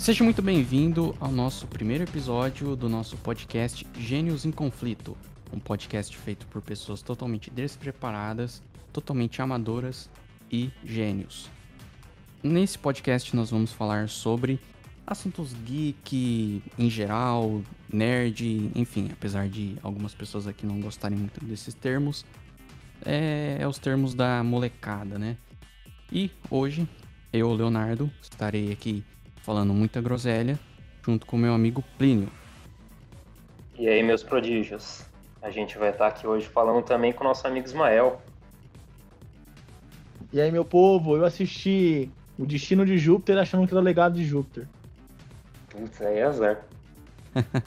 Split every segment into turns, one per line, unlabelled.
Seja muito bem-vindo ao nosso primeiro episódio do nosso podcast Gênios em Conflito, um podcast feito por pessoas totalmente despreparadas, totalmente amadoras e gênios. Nesse podcast nós vamos falar sobre assuntos geek em geral, nerd, enfim, apesar de algumas pessoas aqui não gostarem muito desses termos, é, é os termos da molecada, né? E hoje eu, Leonardo, estarei aqui falando muita groselha, junto com meu amigo Plínio.
E aí, meus prodígios? A gente vai estar aqui hoje falando também com o nosso amigo Ismael.
E aí, meu povo, eu assisti O Destino de Júpiter achando que era o legado de Júpiter.
Putz, aí é azar.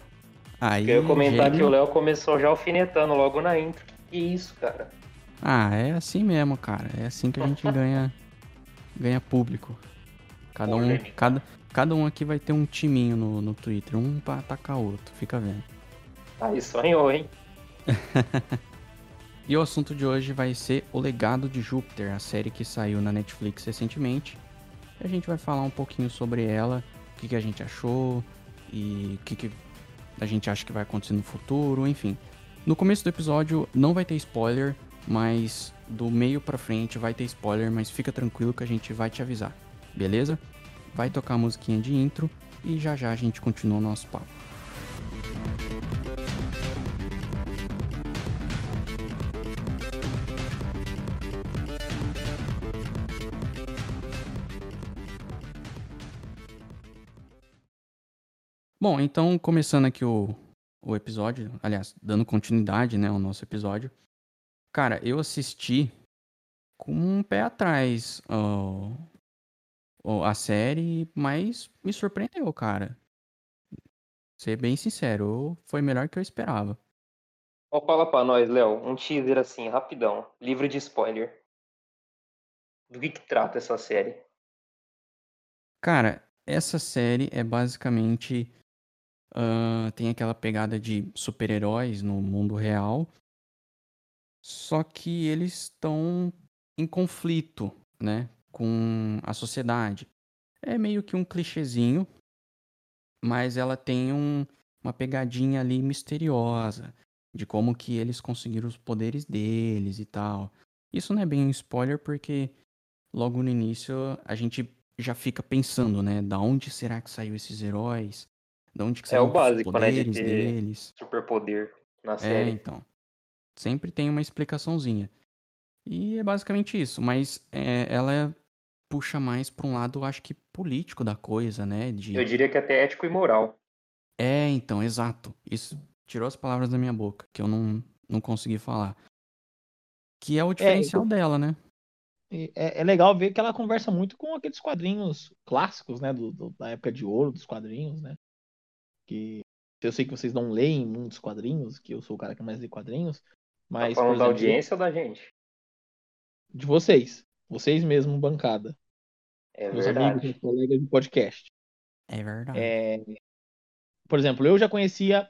Aí,
eu ia comentar
gênio-
que o Léo começou já alfinetando logo na intro. Que isso, cara?
Ah, é assim mesmo, cara. É assim que a gente ganha, ganha público. Cada um, cada, cada um aqui vai ter um timinho no, no Twitter, um pra atacar o outro, fica vendo.
Aí sonhou, hein?
E o assunto de hoje vai ser O Legado de Júpiter, a série que saiu na Netflix recentemente. E a gente vai falar um pouquinho sobre ela, o que, que a gente achou e o que, que a gente acha que vai acontecer no futuro, enfim. No começo do episódio não vai ter spoiler, mas do meio pra frente vai ter spoiler, mas fica tranquilo que a gente vai te avisar, beleza? Vai tocar a musiquinha de intro e já já a gente continua o nosso papo. Bom, então começando aqui o, o episódio, aliás, dando continuidade, né, ao nosso episódio. Cara, eu assisti com um pé atrás ó, a série, mas me surpreendeu, cara. Ser bem sincero, foi melhor que eu esperava.
Ó, fala pra nós, Léo, um teaser assim, rapidão, livre de spoiler. Do que que trata essa série?
Cara, essa série é basicamente. ah, tem aquela pegada de super-heróis no mundo real. Só que eles estão em conflito, né? Com a sociedade. É meio que um clichêzinho. Mas ela tem um- uma pegadinha ali misteriosa. De como que eles conseguiram os poderes deles e tal. Isso não é bem um spoiler porque logo no início a gente já fica pensando, né? Da onde será que saiu esses heróis? Da onde que
É
saiu
o básico,
os
né, de
poderes deles?
Superpoder na
É,
série.
então. Sempre tem uma explicaçãozinha. E é basicamente isso, mas é, ela puxa mais pra um lado, acho que político da coisa, né? De...
Eu diria que até ético e moral.
É, então, exato. Isso tirou as palavras da minha boca, que eu não, não consegui falar. Que é o diferencial dela, né?
É, é legal ver que ela conversa muito com aqueles quadrinhos clássicos, né? do- do- da época de ouro dos quadrinhos, né? Que eu sei que vocês não leem muitos quadrinhos, que eu sou o cara que mais lê quadrinhos,
Tá
mas,
falando
por
da
exemplo,
audiência ou da gente?
de vocês. Vocês mesmo, bancada.
É
Meus
verdade.
amigos, meus colegas de podcast.
É verdade.
É, por exemplo, eu já conhecia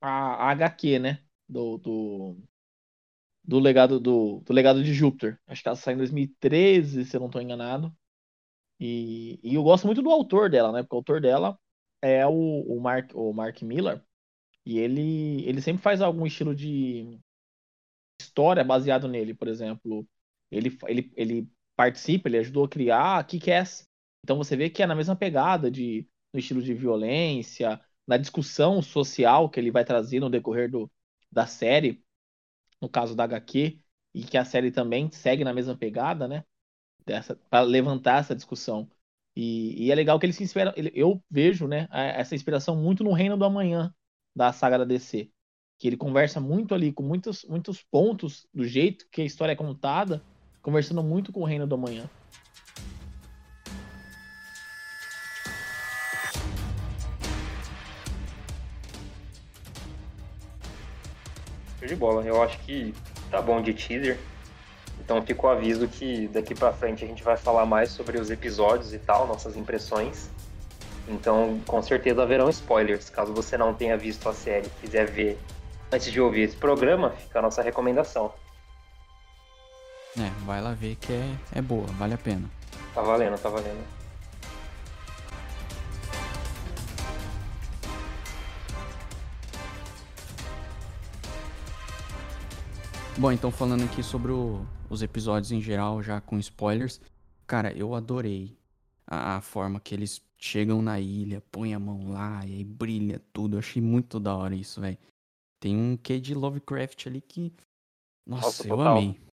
a, a HQ, né? Do, do, do legado do, do legado de Júpiter. Acho que ela saiu em 2013, se eu não estou enganado. E, e eu gosto muito do autor dela, né? Porque o autor dela é o, o, Mark, o Mark Miller. E ele, ele sempre faz algum estilo de história baseado nele. Por exemplo, ele, ele, ele participa, ele ajudou a criar Kick-Ass. Então você vê que é na mesma pegada de no estilo de violência, na discussão social que ele vai trazer no decorrer do, da série, no caso da HQ, e que a série também segue na mesma pegada, né? Para levantar essa discussão. E, e é legal que ele se inspira. ele- eu vejo, né, essa inspiração muito no Reino do Amanhã da saga da DC. Que ele conversa muito ali, com muitos, muitos pontos do jeito que a história é contada, conversando muito com o Reino do Amanhã.
De bola. Eu acho que tá bom de teaser. Então fica o aviso que daqui pra frente a gente vai falar mais sobre os episódios e tal, nossas impressões. Então, com certeza haverão spoilers. Caso você não tenha visto a série quiser ver antes de ouvir esse programa, fica a nossa recomendação.
É, vai lá ver que é, é boa, vale a pena.
Tá valendo, tá valendo.
Bom, então falando aqui sobre o, os episódios em geral, já com spoilers. Cara, eu adorei a, a forma que eles chegam na ilha, põem a mão lá e aí brilha tudo. Eu achei muito da hora isso, velho. Tem um quê de Lovecraft ali que. Nossa,
Nossa
eu
total.
amei.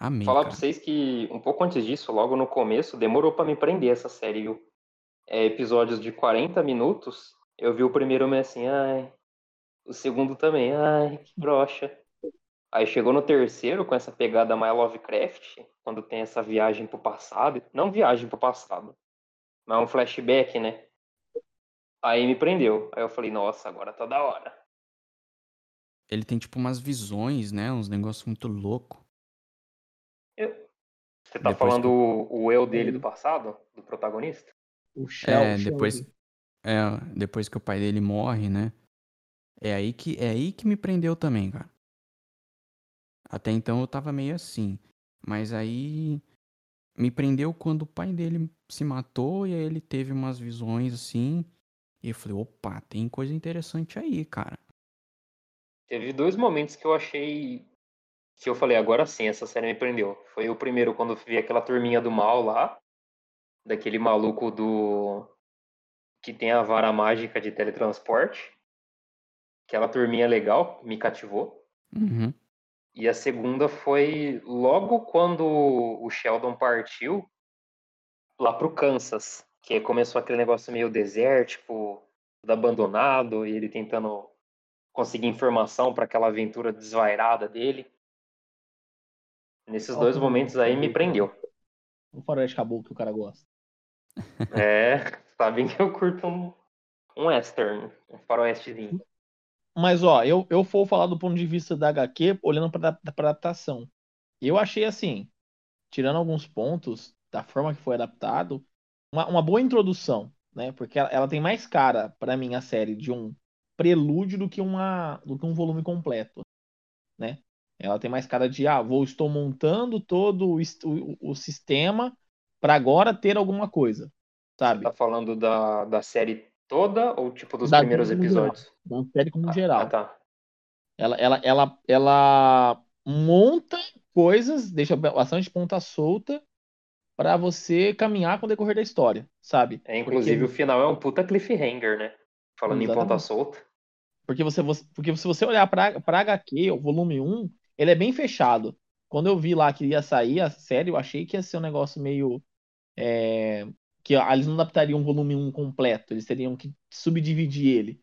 Amei,
Falar
cara.
pra vocês que um pouco antes disso, logo no começo, demorou pra me prender essa série, viu? É, episódios de 40 minutos, eu vi o primeiro meio assim, ai. O segundo também, ai, que broxa. Aí chegou no terceiro, com essa pegada mais Lovecraft, quando tem essa viagem pro passado. Não viagem pro passado, mas um flashback, né? Aí me prendeu. Aí eu falei, nossa, agora tá da hora.
Ele tem tipo umas visões, né? Uns negócios muito loucos.
Você tá
Depois
falando
que eu-
o, o eu dele do passado? Do protagonista?
O Shell,
É,
o
depois, é, depois que o pai dele morre, né? É aí que é aí que me prendeu também, cara. Até então eu tava meio assim, mas aí me prendeu quando o pai dele se matou e aí ele teve umas visões assim, e eu falei, opa, tem coisa interessante aí, cara.
Teve dois momentos que eu achei. Que eu falei, agora sim, essa série me prendeu. Foi o primeiro quando eu vi aquela turminha do mal lá. Daquele maluco do. Que tem a vara mágica de teletransporte. Aquela turminha legal, me cativou.
Uhum.
E a segunda foi logo quando o Sheldon partiu lá pro Kansas. Que começou aquele negócio meio desértico, tudo abandonado, e ele tentando conseguir informação para aquela aventura desvairada dele. Nesses dois momentos aí me prendeu.
O faroeste caboclo que o cara gosta.
É, sabem que eu curto um, um western, um faroestezinho.
Mas, ó, eu, eu vou falar do ponto de vista da HQ, olhando pra, pra adaptação. Eu achei assim, tirando alguns pontos da forma que foi adaptado, uma, uma boa introdução, né? Porque ela, ela tem mais cara, pra mim, a série, de um prelúdio do que, uma, do que um volume completo, né? Ela tem mais cara de, ah, vou, estou montando todo o, o, o sistema pra agora ter alguma coisa, sabe?
Tá falando da, da série toda ou tipo dos
Da
primeiros
como geral.
episódios?
Da série como
Ah,
geral.
Ah, tá.
Ela, ela, ela, ela monta coisas, deixa bastante ponta solta pra você caminhar com o decorrer da história, sabe?
É, inclusive o
porque,
final é um puta cliffhanger, né? Falando em ponta
Exatamente.
solta.
porque você, você- porque se você olhar pra HQ, o volume 1, ele é bem fechado. Quando eu vi lá que ia sair a série, eu achei que ia ser um negócio meio. é, que ó, eles não adaptariam o volume 1 completo, eles teriam que subdividir ele.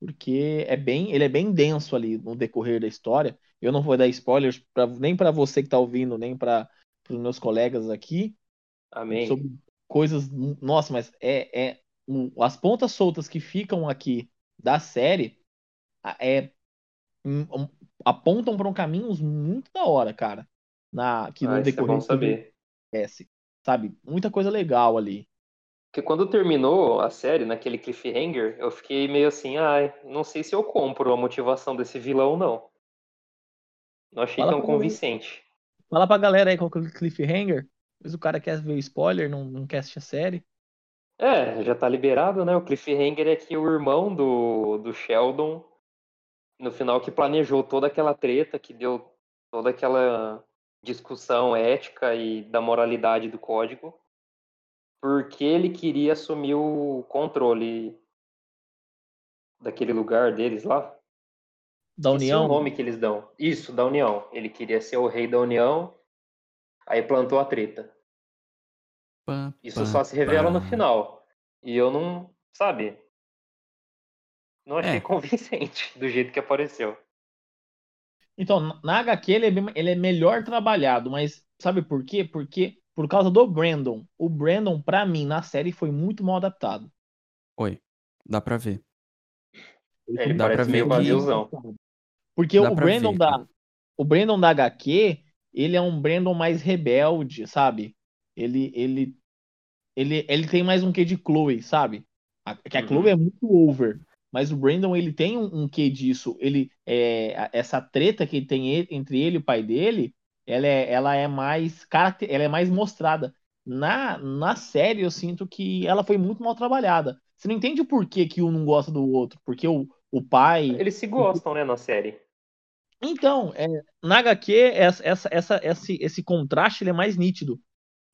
Porque é bem, ele é bem denso ali no decorrer da história. Eu não vou dar spoilers pra, nem pra você que tá ouvindo, nem para os meus colegas aqui,
Amém.
sobre coisas. Nossa, mas é, é as pontas soltas que ficam aqui da série é um- um- apontam para um caminhos muito da hora, cara. Na, que no
Ah, isso é
decorrer
bom
do jogo
saber.
acontece, sabe? Muita coisa legal ali.
Porque quando terminou a série, naquele cliffhanger, eu fiquei meio assim, ai, não sei se eu compro a motivação desse vilão, não. Não achei
Fala
tão convincente.
fala pra galera aí qual que é o cliffhanger. Mas o cara quer ver spoiler, não, não quer assistir a série.
É, já tá liberado, né? O cliffhanger é que o irmão do, do Sheldon, no final, que planejou toda aquela treta, que deu toda aquela discussão ética e da moralidade do código, porque ele queria assumir o controle daquele lugar deles lá.
Da
Esqueci o
União,
nome que eles dão. Isso, da União. Ele queria ser o rei da União, aí plantou a treta.
Pá,
Isso
pá,
só se revela no final. E eu não, sabe, não achei
É,
convincente do jeito que apareceu.
Então, na HQ ele é, bem- ele é melhor trabalhado, mas sabe por quê? Porque por causa do Brandon. O Brandon, pra mim, na série foi muito mal adaptado.
oi. Dá pra ver.
Ele
É,
Dá pra ver
meio
que.
vaziozão.
adaptado. Porque
Dá
o Brandon
ver,
da, o Brandon da HQ, ele é um Brandon mais rebelde, sabe? Ele, ele, ele, ele tem mais um quê de Chloe, sabe? A, que a Chloe
Uhum.
é muito over. Mas o Brandon, ele tem um, um quê disso. Ele, é, essa treta que tem entre ele e o pai dele, ela é, ela é mais ela é mais mostrada. Na, na série, eu sinto que ela foi muito mal trabalhada. Você não entende o porquê que um não gosta do outro. Porque o, o pai.
Eles se gostam, né, na série.
Então, é, na HQ, essa, essa, essa, esse, esse contraste ele é mais nítido.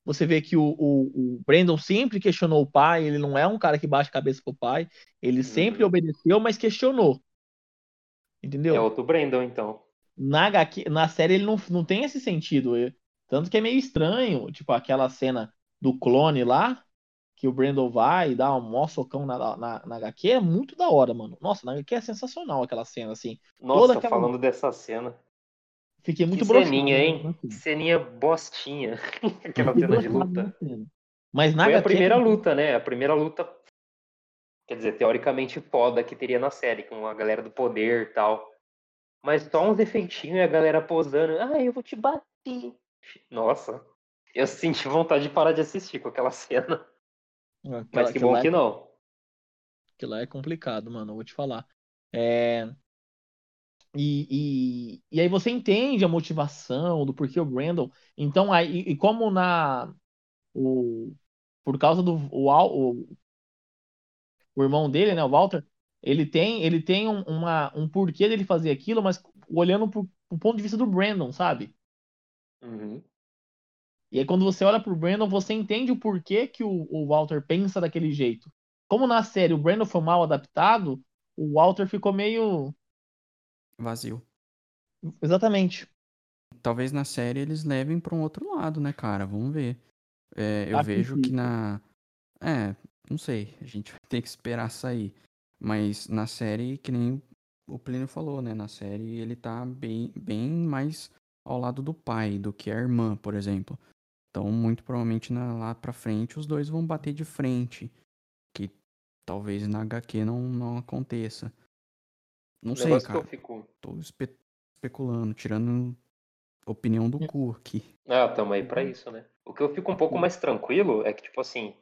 Você vê que o, o, o Brandon sempre questionou o pai, ele não é um cara que baixa a cabeça pro pai, ele sempre
Uhum.
obedeceu, mas questionou. Entendeu?
É outro Brandon, então.
na, HQ, na série ele não, não tem esse sentido. Eu- Tanto que é meio estranho, tipo, aquela cena do clone lá, que o Brandon vai e dá um mó socão na, na, na HQ, é muito da hora, mano. Nossa, na HQ é sensacional aquela cena, assim.
Nossa,
aquela-
falando dessa cena.
Fiquei muito
que
broxado
ceninha,
na-
hein? Que ceninha bostinha. Aquela cena de luta.
Mas na
Foi a
HQ,
primeira luta, né? A primeira luta, quer dizer, teoricamente foda que teria na série, com a galera do poder e tal. Mas só uns efeitinhos e a galera posando. Ah, eu vou te bater. Nossa, eu senti vontade de parar de assistir com aquela cena.
aquela,
Mas que bom
lá é
que não.
Aquilo lá é complicado, mano, eu vou te falar. É, E, e, e aí você entende a motivação do porquê o Brandon. Então, aí, e como na. O, por causa do. O, o, o irmão dele, né, o Walter, ele tem, ele tem um, uma, um porquê dele fazer aquilo, mas olhando pro, pro ponto de vista do Brandon, sabe?
Uhum.
E aí, quando você olha pro Brandon, você entende o porquê que o, o Walter pensa daquele jeito. Como na série o Brandon foi mal adaptado, o Walter ficou meio.
Vazio.
Exatamente.
Talvez na série eles levem pra um outro lado, né, cara? Vamos ver. É, eu
Acho
vejo que
difícil.
na. É, não sei. A gente vai ter que esperar sair. Mas na série, que nem o Plínio falou, né? Na série ele tá bem, bem mais ao lado do pai do que a irmã, por exemplo. Então, muito provavelmente na- lá pra frente os dois vão bater de frente. Que talvez na HQ não, não aconteça. Não sei, cara.
que eu fico.
Tô espe- especulando, tirando opinião do cu aqui.
Ah, tamo aí pra isso, né? O que eu fico um pouco mais tranquilo é que, tipo assim,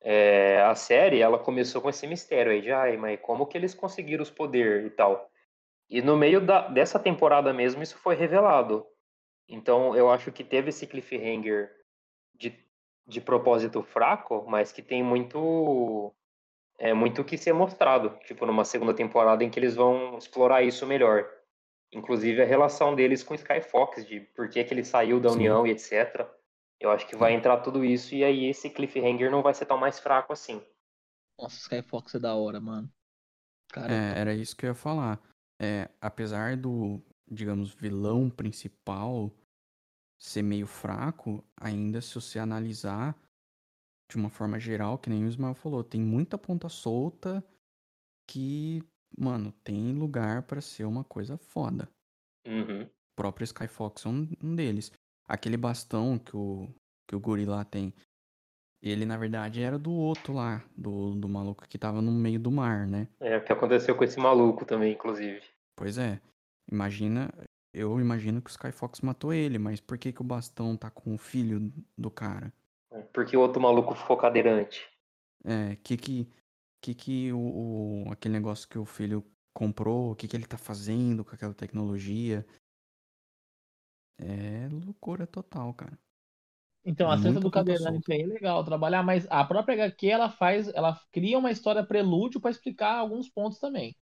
é, a série, ela começou com esse mistério aí de, ai, mas como que eles conseguiram os poderes e tal. E no meio da, dessa temporada mesmo, isso foi revelado. Então, eu acho que teve esse cliffhanger de, de propósito fraco, mas que tem muito é muito que ser mostrado, tipo numa segunda temporada em que eles vão explorar isso melhor. Inclusive a relação deles com Sky Fox, de por que, que ele saiu da
Sim.
União e etc. Eu acho que vai entrar tudo isso e aí esse cliffhanger não vai ser tão mais fraco assim.
Nossa, Skyfox é da hora, mano. Cara,
É, era isso que eu ia falar. É, apesar do, digamos, vilão principal ser meio fraco, ainda se você analisar de uma forma geral, que nem o Ismael falou, tem muita ponta solta que, mano, tem lugar pra ser uma coisa foda.
Uhum.
O próprio Skyfox é um, um deles. Aquele bastão que o, que o guri lá tem, ele na verdade era do outro lá, do, do maluco que tava no meio do mar, né?
É o que aconteceu com esse maluco também, inclusive.
Pois é. Imagina, eu imagino que o Skyfox matou ele, mas por que que o bastão tá com o filho do cara?
Porque o outro maluco ficou cadeirante.
É, que que que que o, o- aquele negócio que o filho comprou, o que que ele tá fazendo com aquela tecnologia? É loucura total, cara.
então a cena do cadeirante aí é legal trabalhar, mas a própria HQ ela faz, ela cria uma história prelúdio pra explicar alguns pontos também.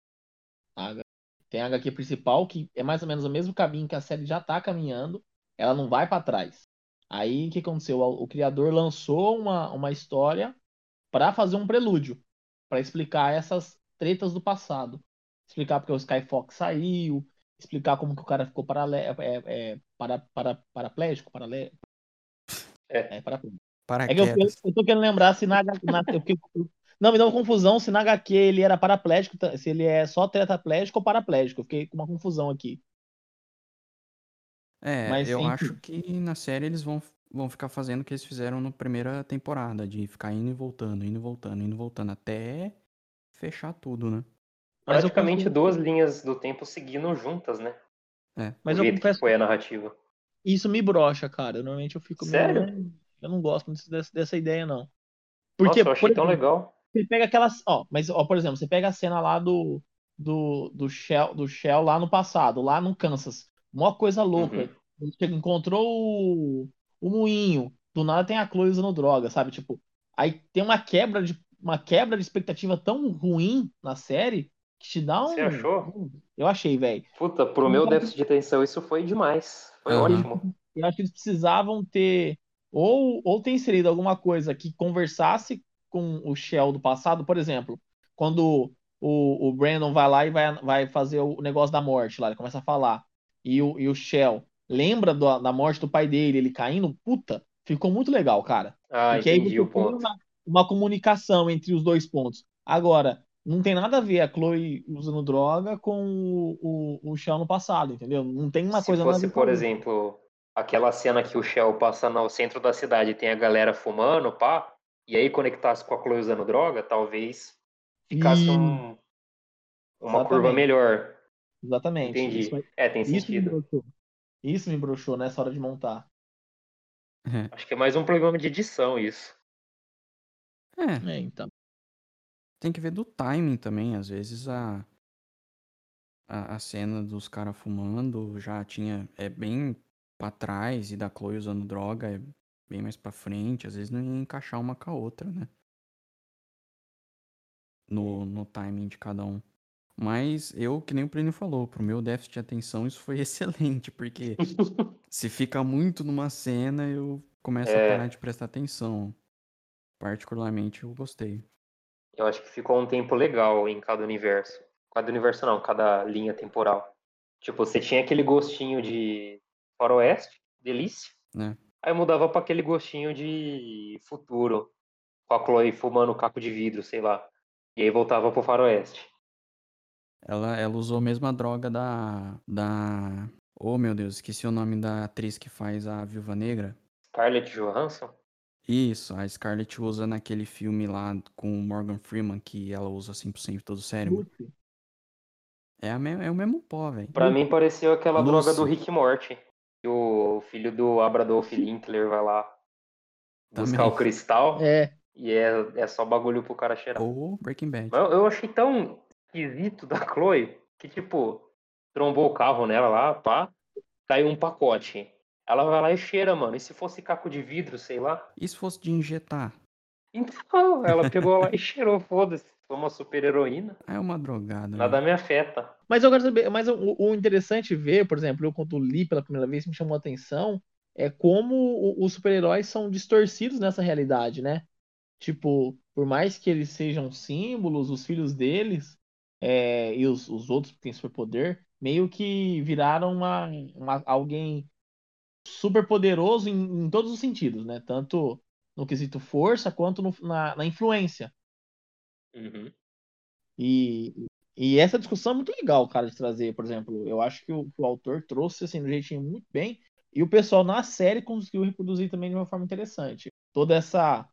Tem a HQ principal que é mais ou menos o mesmo caminho que a série já tá caminhando, ela não vai pra trás. Aí o que aconteceu? O, o criador lançou uma, uma história pra fazer um prelúdio, pra explicar essas tretas do passado, explicar porque o Skyfox saiu, explicar como que o cara ficou parale é, é, para, para, paraplégico, parale...
É.
é, paraplégico. É que eu, eu tô querendo lembrar se na, na eu não, me deu uma confusão se na HQ ele era paraplégico, se ele é só tetraplégico ou paraplégico. Eu fiquei com uma confusão aqui.
É,
Mas,
eu acho que na série eles vão, vão ficar fazendo o que eles fizeram na primeira temporada, de ficar indo e voltando, indo e voltando, indo e voltando, até fechar tudo, né?
Praticamente
confesso-
duas linhas do tempo seguindo juntas, né?
É.
Mas
o
eu confesso
que foi a narrativa.
isso me brocha, cara. Normalmente eu fico meio,
Sério?
"Hum, Eu não gosto muito dessa, dessa ideia, não.
Nossa,
Porque,
eu achei
por
tão legal.
você pega aquelas. Ó, mas, ó, por exemplo, você pega a cena lá do, do, do, Shell, do Shell lá no passado, lá no Kansas. Uma coisa louca.
Uhum.
Chega- encontrou o, o moinho. Do nada tem a Chloe usando droga, sabe? Tipo, aí tem uma quebra de, uma quebra de expectativa tão ruim na série que te dá um.
Você achou?
Eu achei, velho.
Puta, pro meu déficit de atenção isso foi demais. Foi
Aham.
ótimo.
Eu acho que eles precisavam ter ou, ou ter inserido alguma coisa que conversasse com o Shell do passado, por exemplo, quando o, o Brandon vai lá e vai, vai fazer o negócio da morte lá, ele começa a falar, e o, e o Shell lembra do- da morte do pai dele, ele caindo, puta, ficou muito legal, cara.
Ah,
Porque aí
entendi
você
o ponto.
uma, uma comunicação entre os dois pontos. Agora, não tem nada a ver a Chloe usando droga com o, o, o Shell no passado, entendeu? Não tem uma
Se
coisa nada
fosse,
com
por exemplo, aquela cena que o Shell passa no centro da cidade e tem a galera fumando, pá, e aí conectasse com a Chloe usando droga, talvez ficasse um, uma curva
Exatamente.
melhor.
Exatamente.
Entendi.
Isso,
É, tem
isso me
sentido.
broxou. Isso me broxou nessa hora de montar.
É.
Acho que é mais um problema de edição isso.
É,
É, então.
tem que ver do timing também. Às vezes a, a, a cena dos caras fumando já tinha. É bem pra trás e da Chloe usando droga é bem mais pra frente. Às vezes não ia encaixar uma com a outra, né? No, no timing de cada um. Mas eu, que nem o Plínio falou, pro meu déficit de atenção isso foi excelente, porque se fica muito numa cena eu começo
É.
a parar de prestar atenção. Particularmente eu gostei.
Eu acho que ficou um tempo legal em cada universo. Cada universo não, cada linha temporal. Tipo, você tinha aquele gostinho de faroeste, delícia.
Né?
Aí mudava pra aquele gostinho de futuro. Com a Chloe fumando caco de vidro, sei lá. E aí voltava pro faroeste.
Ela, ela usou a mesma droga da. da. Oh meu Deus, esqueci o nome da atriz que faz a Viúva Negra.
Scarlett Johansson?
Isso, a Scarlett usa naquele filme lá com o Morgan Freeman, que ela usa 100% todo o cérebro.
Lucy.
É, a me- é o mesmo pó, velho.
Pra mim pareceu aquela
Lucy.
droga do Rick Morty. Que o filho do Abradolf Linkler vai lá buscar
Também.
o cristal.
É,
E é, é só bagulho pro cara cheirar.
Ou Breaking Bad.
Eu, eu achei tão esquisito da Chloe que, tipo, trombou o carro nela lá, pá, caiu um pacote. Ela vai lá e cheira, mano. E se fosse caco de vidro, sei lá?
E se fosse de injetar?
Então, ela pegou lá e cheirou, foda-se. Foi uma super heroína.
É uma drogada.
Nada
né?
me afeta.
Mas eu quero saber, mas o, o interessante ver, por exemplo, eu quando li pela primeira vez me chamou a atenção é como os super-heróis são distorcidos nessa realidade, né? Tipo, por mais que eles sejam símbolos, os filhos deles é, e os, os outros que têm superpoder, meio que viraram uma, uma- alguém super poderoso em, em todos os sentidos, né? Tanto no quesito força quanto no- na, na influência.
Uhum.
E, e essa discussão é muito legal, cara, de trazer, por exemplo. Eu acho que o, que o autor trouxe assim, do jeitinho muito bem. E o pessoal na série conseguiu reproduzir também de uma forma interessante. Toda essa,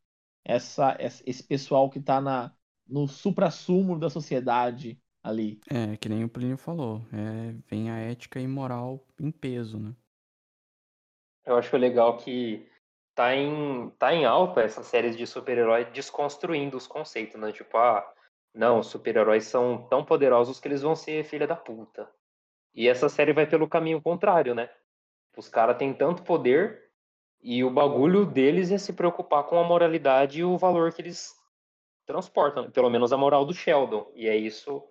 essa esse pessoal que tá na, no supra-sumo da sociedade ali.
É, que nem o Plínio falou. É, vem a ética e moral em peso, né?
Eu acho legal que tá em, tá em alta essas séries de super-herói desconstruindo os conceitos, né? Tipo, ah, não, os super-heróis são tão poderosos que eles vão ser filha da puta. E essa série vai pelo caminho contrário, né? Os caras têm tanto poder e o bagulho deles é se preocupar com a moralidade e o valor que eles transportam, pelo menos a moral do Sheldon. E é isso,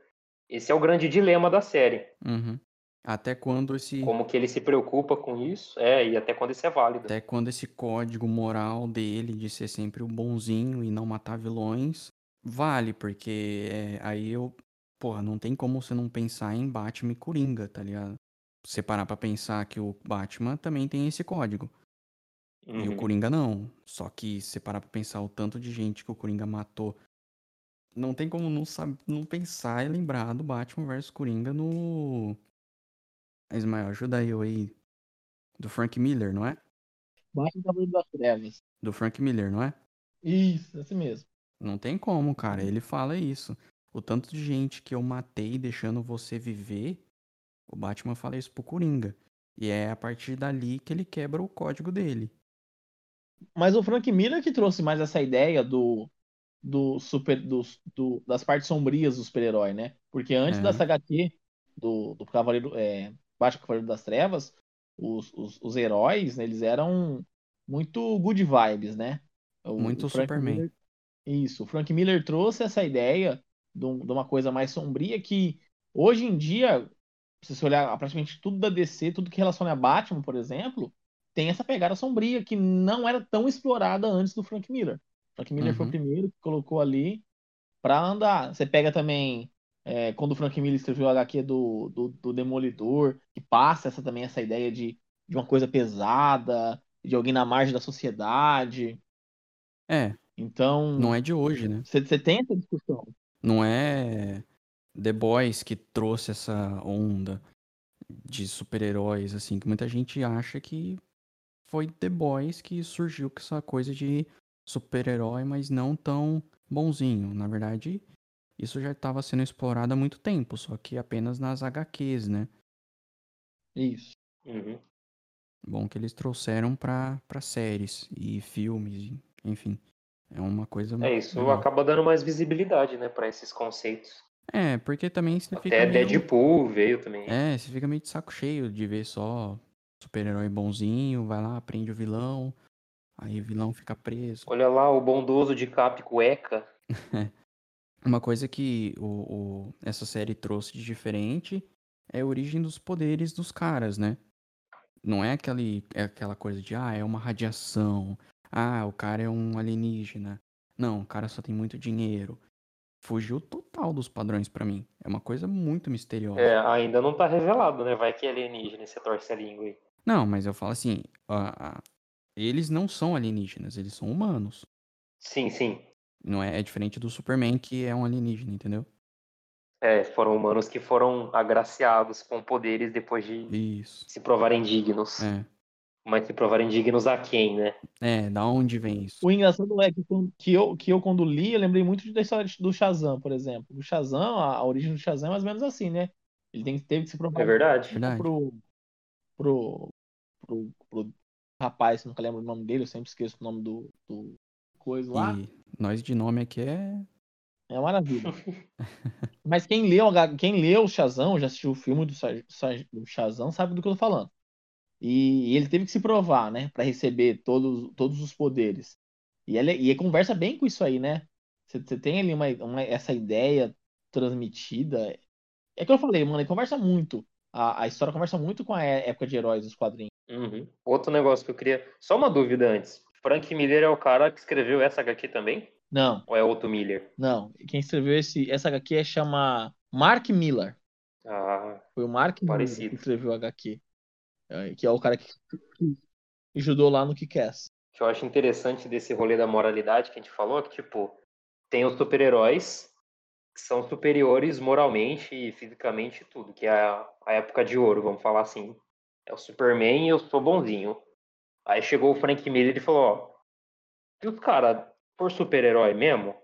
esse é o grande dilema da série.
Uhum. Até quando esse.
Como que ele se preocupa com isso, é, e até quando isso é válido.
Até quando esse código moral dele de ser sempre o bonzinho e não matar vilões vale, porque é, aí eu. Porra, não tem como você não pensar em Batman e Coringa, tá ligado? Você parar pra pensar que o Batman também tem esse código. E o
Uhum.
Coringa não. Só que se você parar pra pensar o tanto de gente que o Coringa matou. Não tem como não, sab... não pensar e lembrar do Batman vs Coringa no. Ismael, ajuda eu aí. Do Frank Miller, não é?
Batman Cavaleiro das Trevas.
Do Frank Miller, não é?
Isso, esse mesmo.
Não tem como, cara. Ele fala isso. O tanto de gente que eu matei deixando você viver, o Batman fala isso pro Coringa. E é a partir dali que ele quebra o código dele.
Mas o Frank Miller que trouxe mais essa ideia do, do super do, do- das partes sombrias do super-herói, né? Porque antes
É.
dessa HQ do, do Cavaleiro é, Batman Cavaleiro das Trevas, os, os, os heróis, né, eles eram muito good vibes, né? O-
Muito
o
Superman.
Miller- isso, o Frank Miller trouxe essa ideia de, um- de uma coisa mais sombria que hoje em dia, se você olhar praticamente tudo da DC, tudo que relaciona a Batman, por exemplo, tem essa pegada sombria que não era tão explorada antes do Frank Miller. Frank Miller foi o
Uhum.
primeiro que colocou ali pra andar. Você pega também é, quando o Frank Miller escreveu o HQ do, do, do Demolidor, que passa essa também essa ideia de, de uma coisa pesada, de alguém na margem da sociedade.
É,
Então,
não é de hoje, né?
você você tem essa discussão.
Não é The Boys que trouxe essa onda de super-heróis, assim, que muita gente acha que foi The Boys que surgiu com essa coisa de super-herói, mas não tão bonzinho. Na verdade, isso já estava sendo explorado há muito tempo, só que apenas nas HQs, né?
Isso.
Uhum.
Bom que eles trouxeram pra, pra séries e filmes, enfim. É uma coisa
É, isso
legal.
acaba dando mais visibilidade, né, pra esses conceitos.
É, porque também você fica
Até
meio...
Deadpool veio também.
É, você fica meio de saco cheio de ver só super-herói bonzinho, vai lá, prende o vilão, aí o vilão fica preso.
Olha lá, o bondoso de cap cueca.
Uma coisa que o, o- essa série trouxe de diferente é a origem dos poderes dos caras, né? Não é, aquele, é aquela coisa de, ah, é uma radiação, ah, o cara é um alienígena. Não, o cara só tem muito dinheiro. Fugiu total dos padrões pra mim. É uma coisa muito misteriosa.
É, ainda não tá revelado, né? Vai que é alienígena e você torce a língua aí.
Não, mas eu falo assim, a- a- eles não são alienígenas, eles são humanos.
Sim, sim.
Não é, é diferente do Superman, que é um alienígena, entendeu?
É, foram humanos que foram agraciados com poderes depois de
Isso.
se provarem dignos.
É.
Mas se provarem dignos a quem, né?
É, da onde vem isso?
O engraçado é que, que, eu, que eu, quando li, eu lembrei muito da história do Shazam, por exemplo. O Shazam, a, a origem do Shazam é mais ou menos assim, né? Ele tem, teve que se provar
É verdade?
Verdade.
pro, pro, pro, pro rapaz, nunca lembro o nome dele, eu sempre esqueço o nome do, do coisa lá.
E nós de nome aqui é.
É uma maravilha. Mas quem leu, quem leu o Shazam, já assistiu o filme do, do Shazam, sabe do que eu tô falando. E, ele teve que se provar, né, Pra receber todos, todos os poderes. E ele, e ele conversa bem com isso aí, né? Você você tem ali uma, uma- essa ideia transmitida. É que eu falei, mano, ele conversa muito. A, a história conversa muito com a é- época de heróis dos quadrinhos.
Uhum. Outro negócio que eu queria. Só uma dúvida antes. Frank Miller é o cara que escreveu essa HQ também?
Não,
Ou é outro Miller?
não. Quem escreveu esse, essa HQ é chama Mark Miller.
Ah,
Foi o Mark Miller
Parecido.
que escreveu o HQ. É, Que é o cara que, que ajudou lá no Kick-Ass.
o que eu acho interessante desse rolê da moralidade que a gente falou é que, tipo, tem os super-heróis que são superiores moralmente e fisicamente tudo, que é a, a época de ouro, vamos falar assim. É o Superman e eu sou bonzinho. Aí chegou o Frank Miller e falou, ó, se os caras for super-herói mesmo,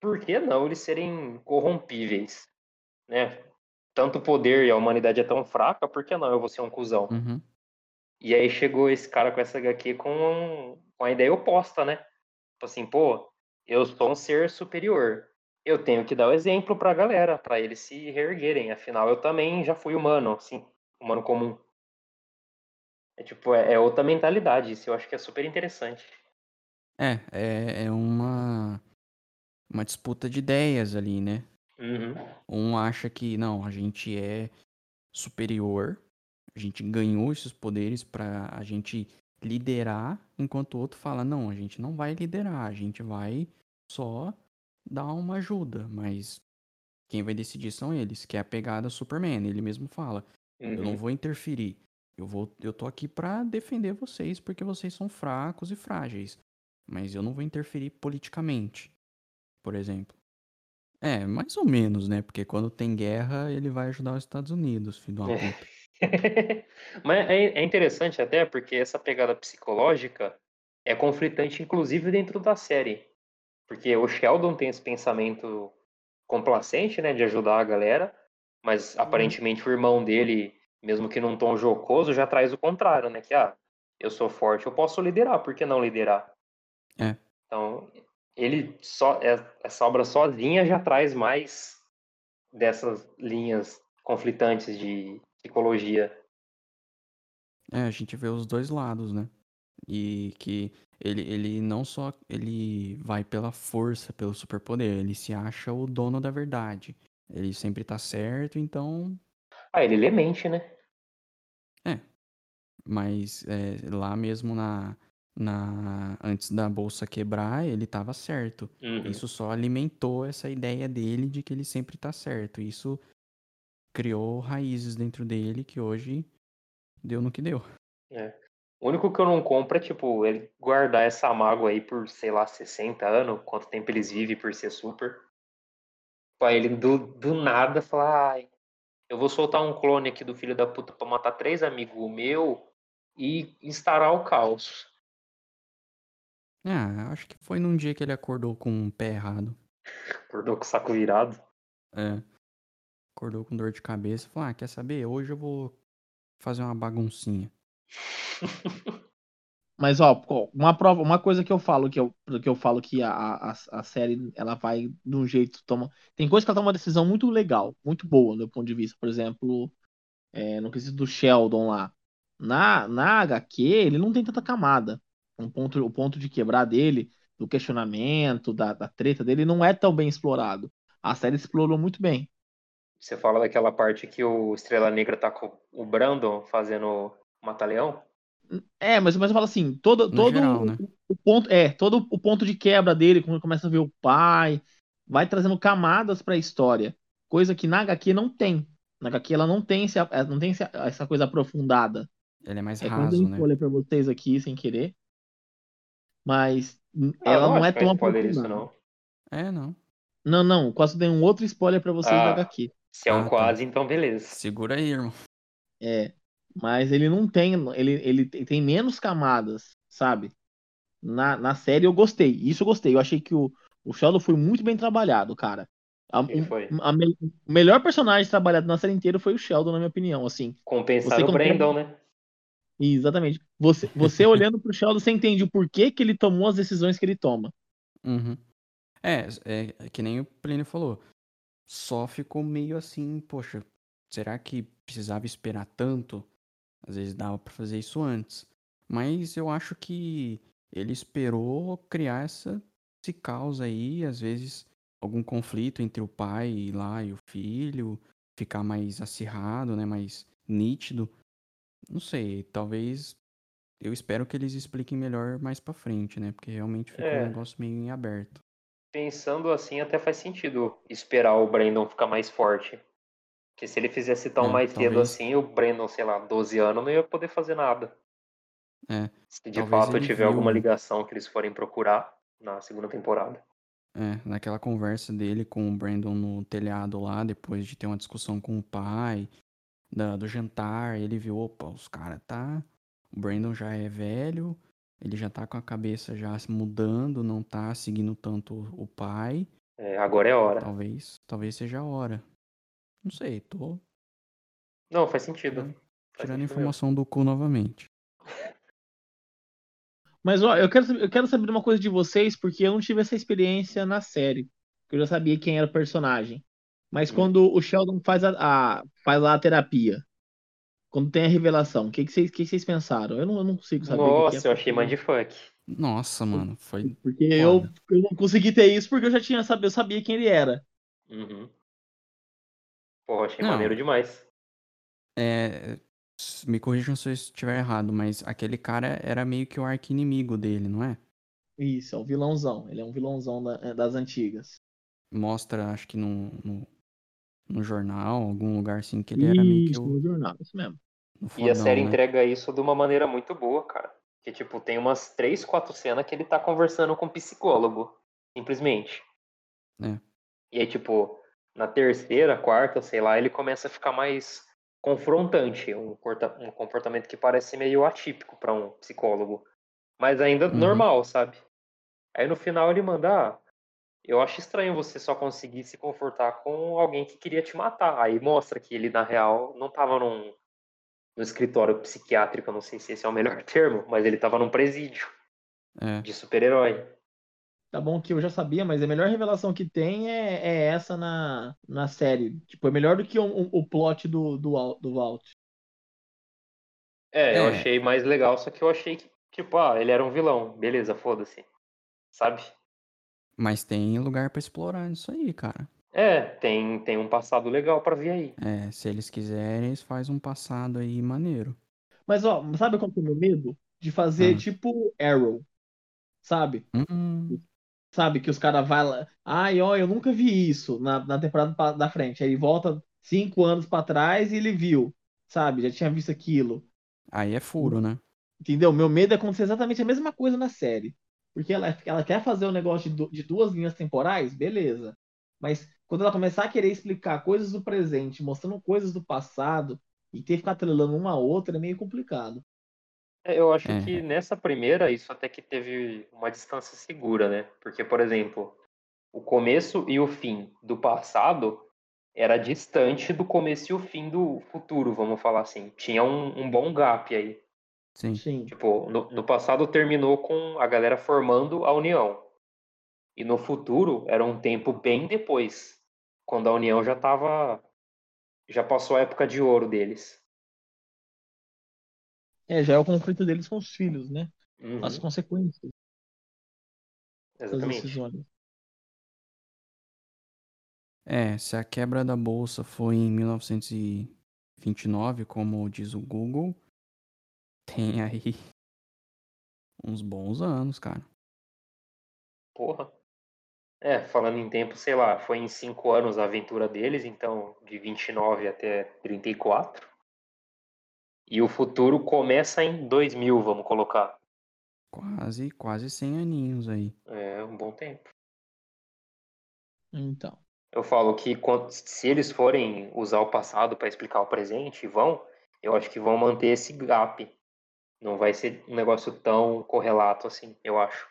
por que não eles serem corrompíveis? Né? Tanto poder e a humanidade é tão fraca, por que não eu vou ser um cuzão?
Uhum.
E aí chegou esse cara com essa HQ com, com a ideia oposta, né? Tipo assim, pô, eu sou um ser superior. Eu tenho que dar o exemplo pra galera, pra eles se reerguerem. Afinal, eu também já fui humano, assim, humano comum. É tipo, é, é outra mentalidade. Isso eu acho que é super interessante.
É, é, é uma. Uma disputa de ideias ali, né?
Uhum.
Um acha que, não, a gente é superior, a gente ganhou esses poderes pra a gente liderar, enquanto o outro fala, não, a gente não vai liderar, a gente vai só dar uma ajuda, mas quem vai decidir são eles, que é a pegada Superman, ele mesmo fala, eu não
Uhum.
vou interferir, eu vou, eu tô aqui pra defender vocês porque vocês são fracos e frágeis, mas eu não vou interferir politicamente, por exemplo. É, mais ou menos, né? Porque quando tem guerra, ele vai ajudar os Estados Unidos, filho
É.
puta.
Mas é, é interessante até porque essa pegada psicológica é conflitante, inclusive, dentro da série. Porque o Sheldon tem esse pensamento complacente, né, de ajudar a galera, mas aparentemente o irmão dele, mesmo que num tom jocoso, já traz o contrário, né? Que, ah, eu sou forte, eu posso liderar, por que não liderar?
É.
Então, ele só, é- essa obra sozinha já traz mais dessas linhas conflitantes de psicologia.
É, a gente vê os dois lados, né? E que Ele, ele não só ele vai pela força, pelo superpoder, ele se acha o dono da verdade. Ele sempre tá certo, então.
Ah, ele lê mente, né?
É. Mas é, lá mesmo na, na antes da bolsa quebrar, ele tava certo.
Uhum.
Isso só alimentou essa ideia dele de que ele sempre tá certo. Isso criou raízes dentro dele que hoje deu no que deu.
É. O único que eu não compro é, tipo, ele guardar essa mágoa aí por, sei lá, 60 anos, quanto tempo eles vivem por ser super. Pra ele do, do nada falar, ai, eu vou soltar um clone aqui do filho da puta pra matar três amigos meu e instaurar o caos.
Ah, acho que foi num dia que ele acordou com o pé errado.
Acordou com o saco virado.
É. Acordou com dor de cabeça. Falou, ah, quer saber? Hoje eu vou fazer uma baguncinha.
Mas, ó, uma prova, uma coisa que eu falo, que eu, que eu falo que a, a, a série, ela vai de um jeito, toma... Tem coisa que ela toma uma decisão muito legal, muito boa, do meu ponto de vista. Por exemplo, é, no quesito do Sheldon lá. Na, na HQ, ele não tem tanta camada. Um ponto, o ponto de quebrar dele, do questionamento, da, da treta dele, não é tão bem explorado. A série explorou muito bem.
Você fala daquela parte que o Estrela Negra tá com o Brandon fazendo Mata-Leão?
É, mas, mas eu falo assim, todo,
No
todo
geral, né?
o ponto é todo o ponto de quebra dele, quando ele começa a ver o pai, vai trazendo camadas para a história, coisa que na HQ não tem. Na HQ ela não tem esse, não tem essa coisa aprofundada.
Ele é mais
É eu
raso,
dei
né?
spoiler pra vocês aqui sem querer, mas
Ah,
ela não é
que
tão
spoiler isso,
aprofundada.
não.
É, não.
Não, não, quase dei um outro spoiler pra vocês da
Ah.
HQ.
Se é um
Ah, tá.
quase, então beleza.
Segura aí, irmão.
É, mas ele não tem, ele, ele tem menos camadas, sabe? Na, na série eu gostei, isso eu gostei. Eu achei que o, o Sheldon foi muito bem trabalhado, cara. A,
foi.
a me- o melhor personagem trabalhado na série inteira foi o Sheldon, na minha opinião, assim.
Compensar
Você
o Brandon, né?
Exatamente. Você, você olhando pro Sheldon, você entende o porquê que ele tomou as decisões que ele toma.
Uhum. É, é, é que nem o Plínio falou. Só ficou meio assim, poxa, será que precisava esperar tanto? Às vezes dava pra fazer isso antes. Mas eu acho que ele esperou criar essa, esse caos aí, às vezes algum conflito entre o pai lá e o filho, ficar mais acirrado, né, mais nítido. Não sei, talvez eu espero que eles expliquem melhor mais pra frente, né? Porque realmente ficou
É.
um negócio meio em aberto.
Pensando assim, até faz sentido esperar o Brandon ficar mais forte. Porque se ele fizesse tão
É,
mais cedo
talvez-
assim, o Brandon, sei lá, 12 anos, não ia poder fazer nada.
É,
Se de fato tiver alguma
viu-
ligação que eles forem procurar na segunda temporada.
É, naquela conversa dele com o Brandon no telhado lá, depois de ter uma discussão com o pai, da- do jantar, ele viu, opa, os caras tá. O Brandon já é velho, ele já tá com a cabeça já se mudando, não tá seguindo tanto o pai.
É, agora é a hora.
Talvez, talvez seja a hora. Não sei, tô
Não, faz sentido.
tirando,
Faz
tirando
sentido mesmo.
informação do cu novamente.
Mas ó, eu quero, saber- eu quero saber uma coisa de vocês, porque eu não tive essa experiência na série. Eu já sabia quem era o personagem. Mas
Hum.
quando o Sheldon faz a, a- faz lá a terapia, quando tem a revelação, o que, que, vocês, que que vocês pensaram? Eu não, eu não consigo saber o que que
Nossa,
é.
eu achei mindfuck.
Nossa, mano, foi.
Porque eu, eu não consegui ter isso porque eu já tinha sabido, eu sabia quem ele era.
Uhum. Porra, achei
Não.
maneiro demais.
É, me corrijam se eu estiver errado, mas aquele cara era meio que o arqui-inimigo dele, não é?
Isso, é o vilãozão. Ele é um vilãozão da- é, das antigas.
Mostra, acho que no, no, no jornal, algum lugar assim, que ele era meio que
Isso,
o,
no jornal, isso mesmo.
o
E a
fodão,
série
né?
entrega isso de uma maneira muito boa, cara. Que, tipo, tem umas três, quatro cenas que ele tá conversando com um psicólogo. Simplesmente.
É.
E aí, tipo, na terceira, quarta, sei lá, ele começa a ficar mais confrontante. Um, corta- um comportamento que parece meio atípico pra um psicólogo. Mas ainda
Uhum.
normal, sabe? Aí no final ele manda, ah, eu acho estranho você só conseguir se confortar com alguém que queria te matar. Aí mostra que ele, na real, não tava num, no escritório psiquiátrico, não sei se esse é o melhor termo, mas ele tava num presídio
É,
de super-herói.
Tá bom que eu já sabia, mas a melhor revelação que tem é, é essa na, na série. Tipo, é melhor do que o, o, o plot do, do, do Walt.
É, eu
É.
achei mais legal, só que eu achei que, Tipo, ah, ele era um vilão, beleza, foda-se. Sabe?
Mas tem lugar pra explorar nisso aí, cara.
É, tem, tem um passado legal pra ver aí.
É, se eles quiserem, eles fazem um passado aí maneiro.
Mas, ó, sabe qual que é o meu medo? De fazer
Ah.
tipo Arrow. Sabe?
Hum,
Sabe? Que os caras vai lá. Ai, ó, eu nunca vi isso na, na temporada da frente. Aí ele volta cinco anos pra trás e ele viu. Sabe? Já tinha visto aquilo.
aí é furo, né?
Entendeu? Meu medo é acontecer exatamente a mesma coisa na série. Porque ela, ela quer fazer um negócio de, de duas linhas temporais, beleza. Mas quando ela começar a querer explicar coisas do presente, mostrando coisas do passado, e ter que ficar atrelando uma a outra, é meio complicado.
Eu acho
É.
que nessa primeira, isso até que teve uma distância segura, né? Porque, por exemplo, o começo e o fim do passado era distante do começo e o fim do futuro, vamos falar assim. Tinha um, um bom gap aí.
Sim.
Sim.
Tipo, no, no passado terminou com a galera formando a União. E no futuro era um tempo bem depois, quando a União já tava. Já passou a época de ouro deles.
É, já é o conflito deles com os filhos, né?
Uhum,
As consequências
exatamente.
decisões.
É, se a quebra da bolsa foi em 1929, como diz o Google, tem aí uns bons anos, cara.
Porra. É, falando em tempo, sei lá, foi em cinco anos a aventura deles, então de 29 até 34. E o futuro começa em 2000, vamos colocar.
Quase, quase 100 aninhos aí.
É um bom tempo.
Então.
Eu falo que se eles forem usar o passado para explicar o presente, vão, eu acho que vão manter esse gap. Não vai ser um negócio tão correlato assim, eu acho.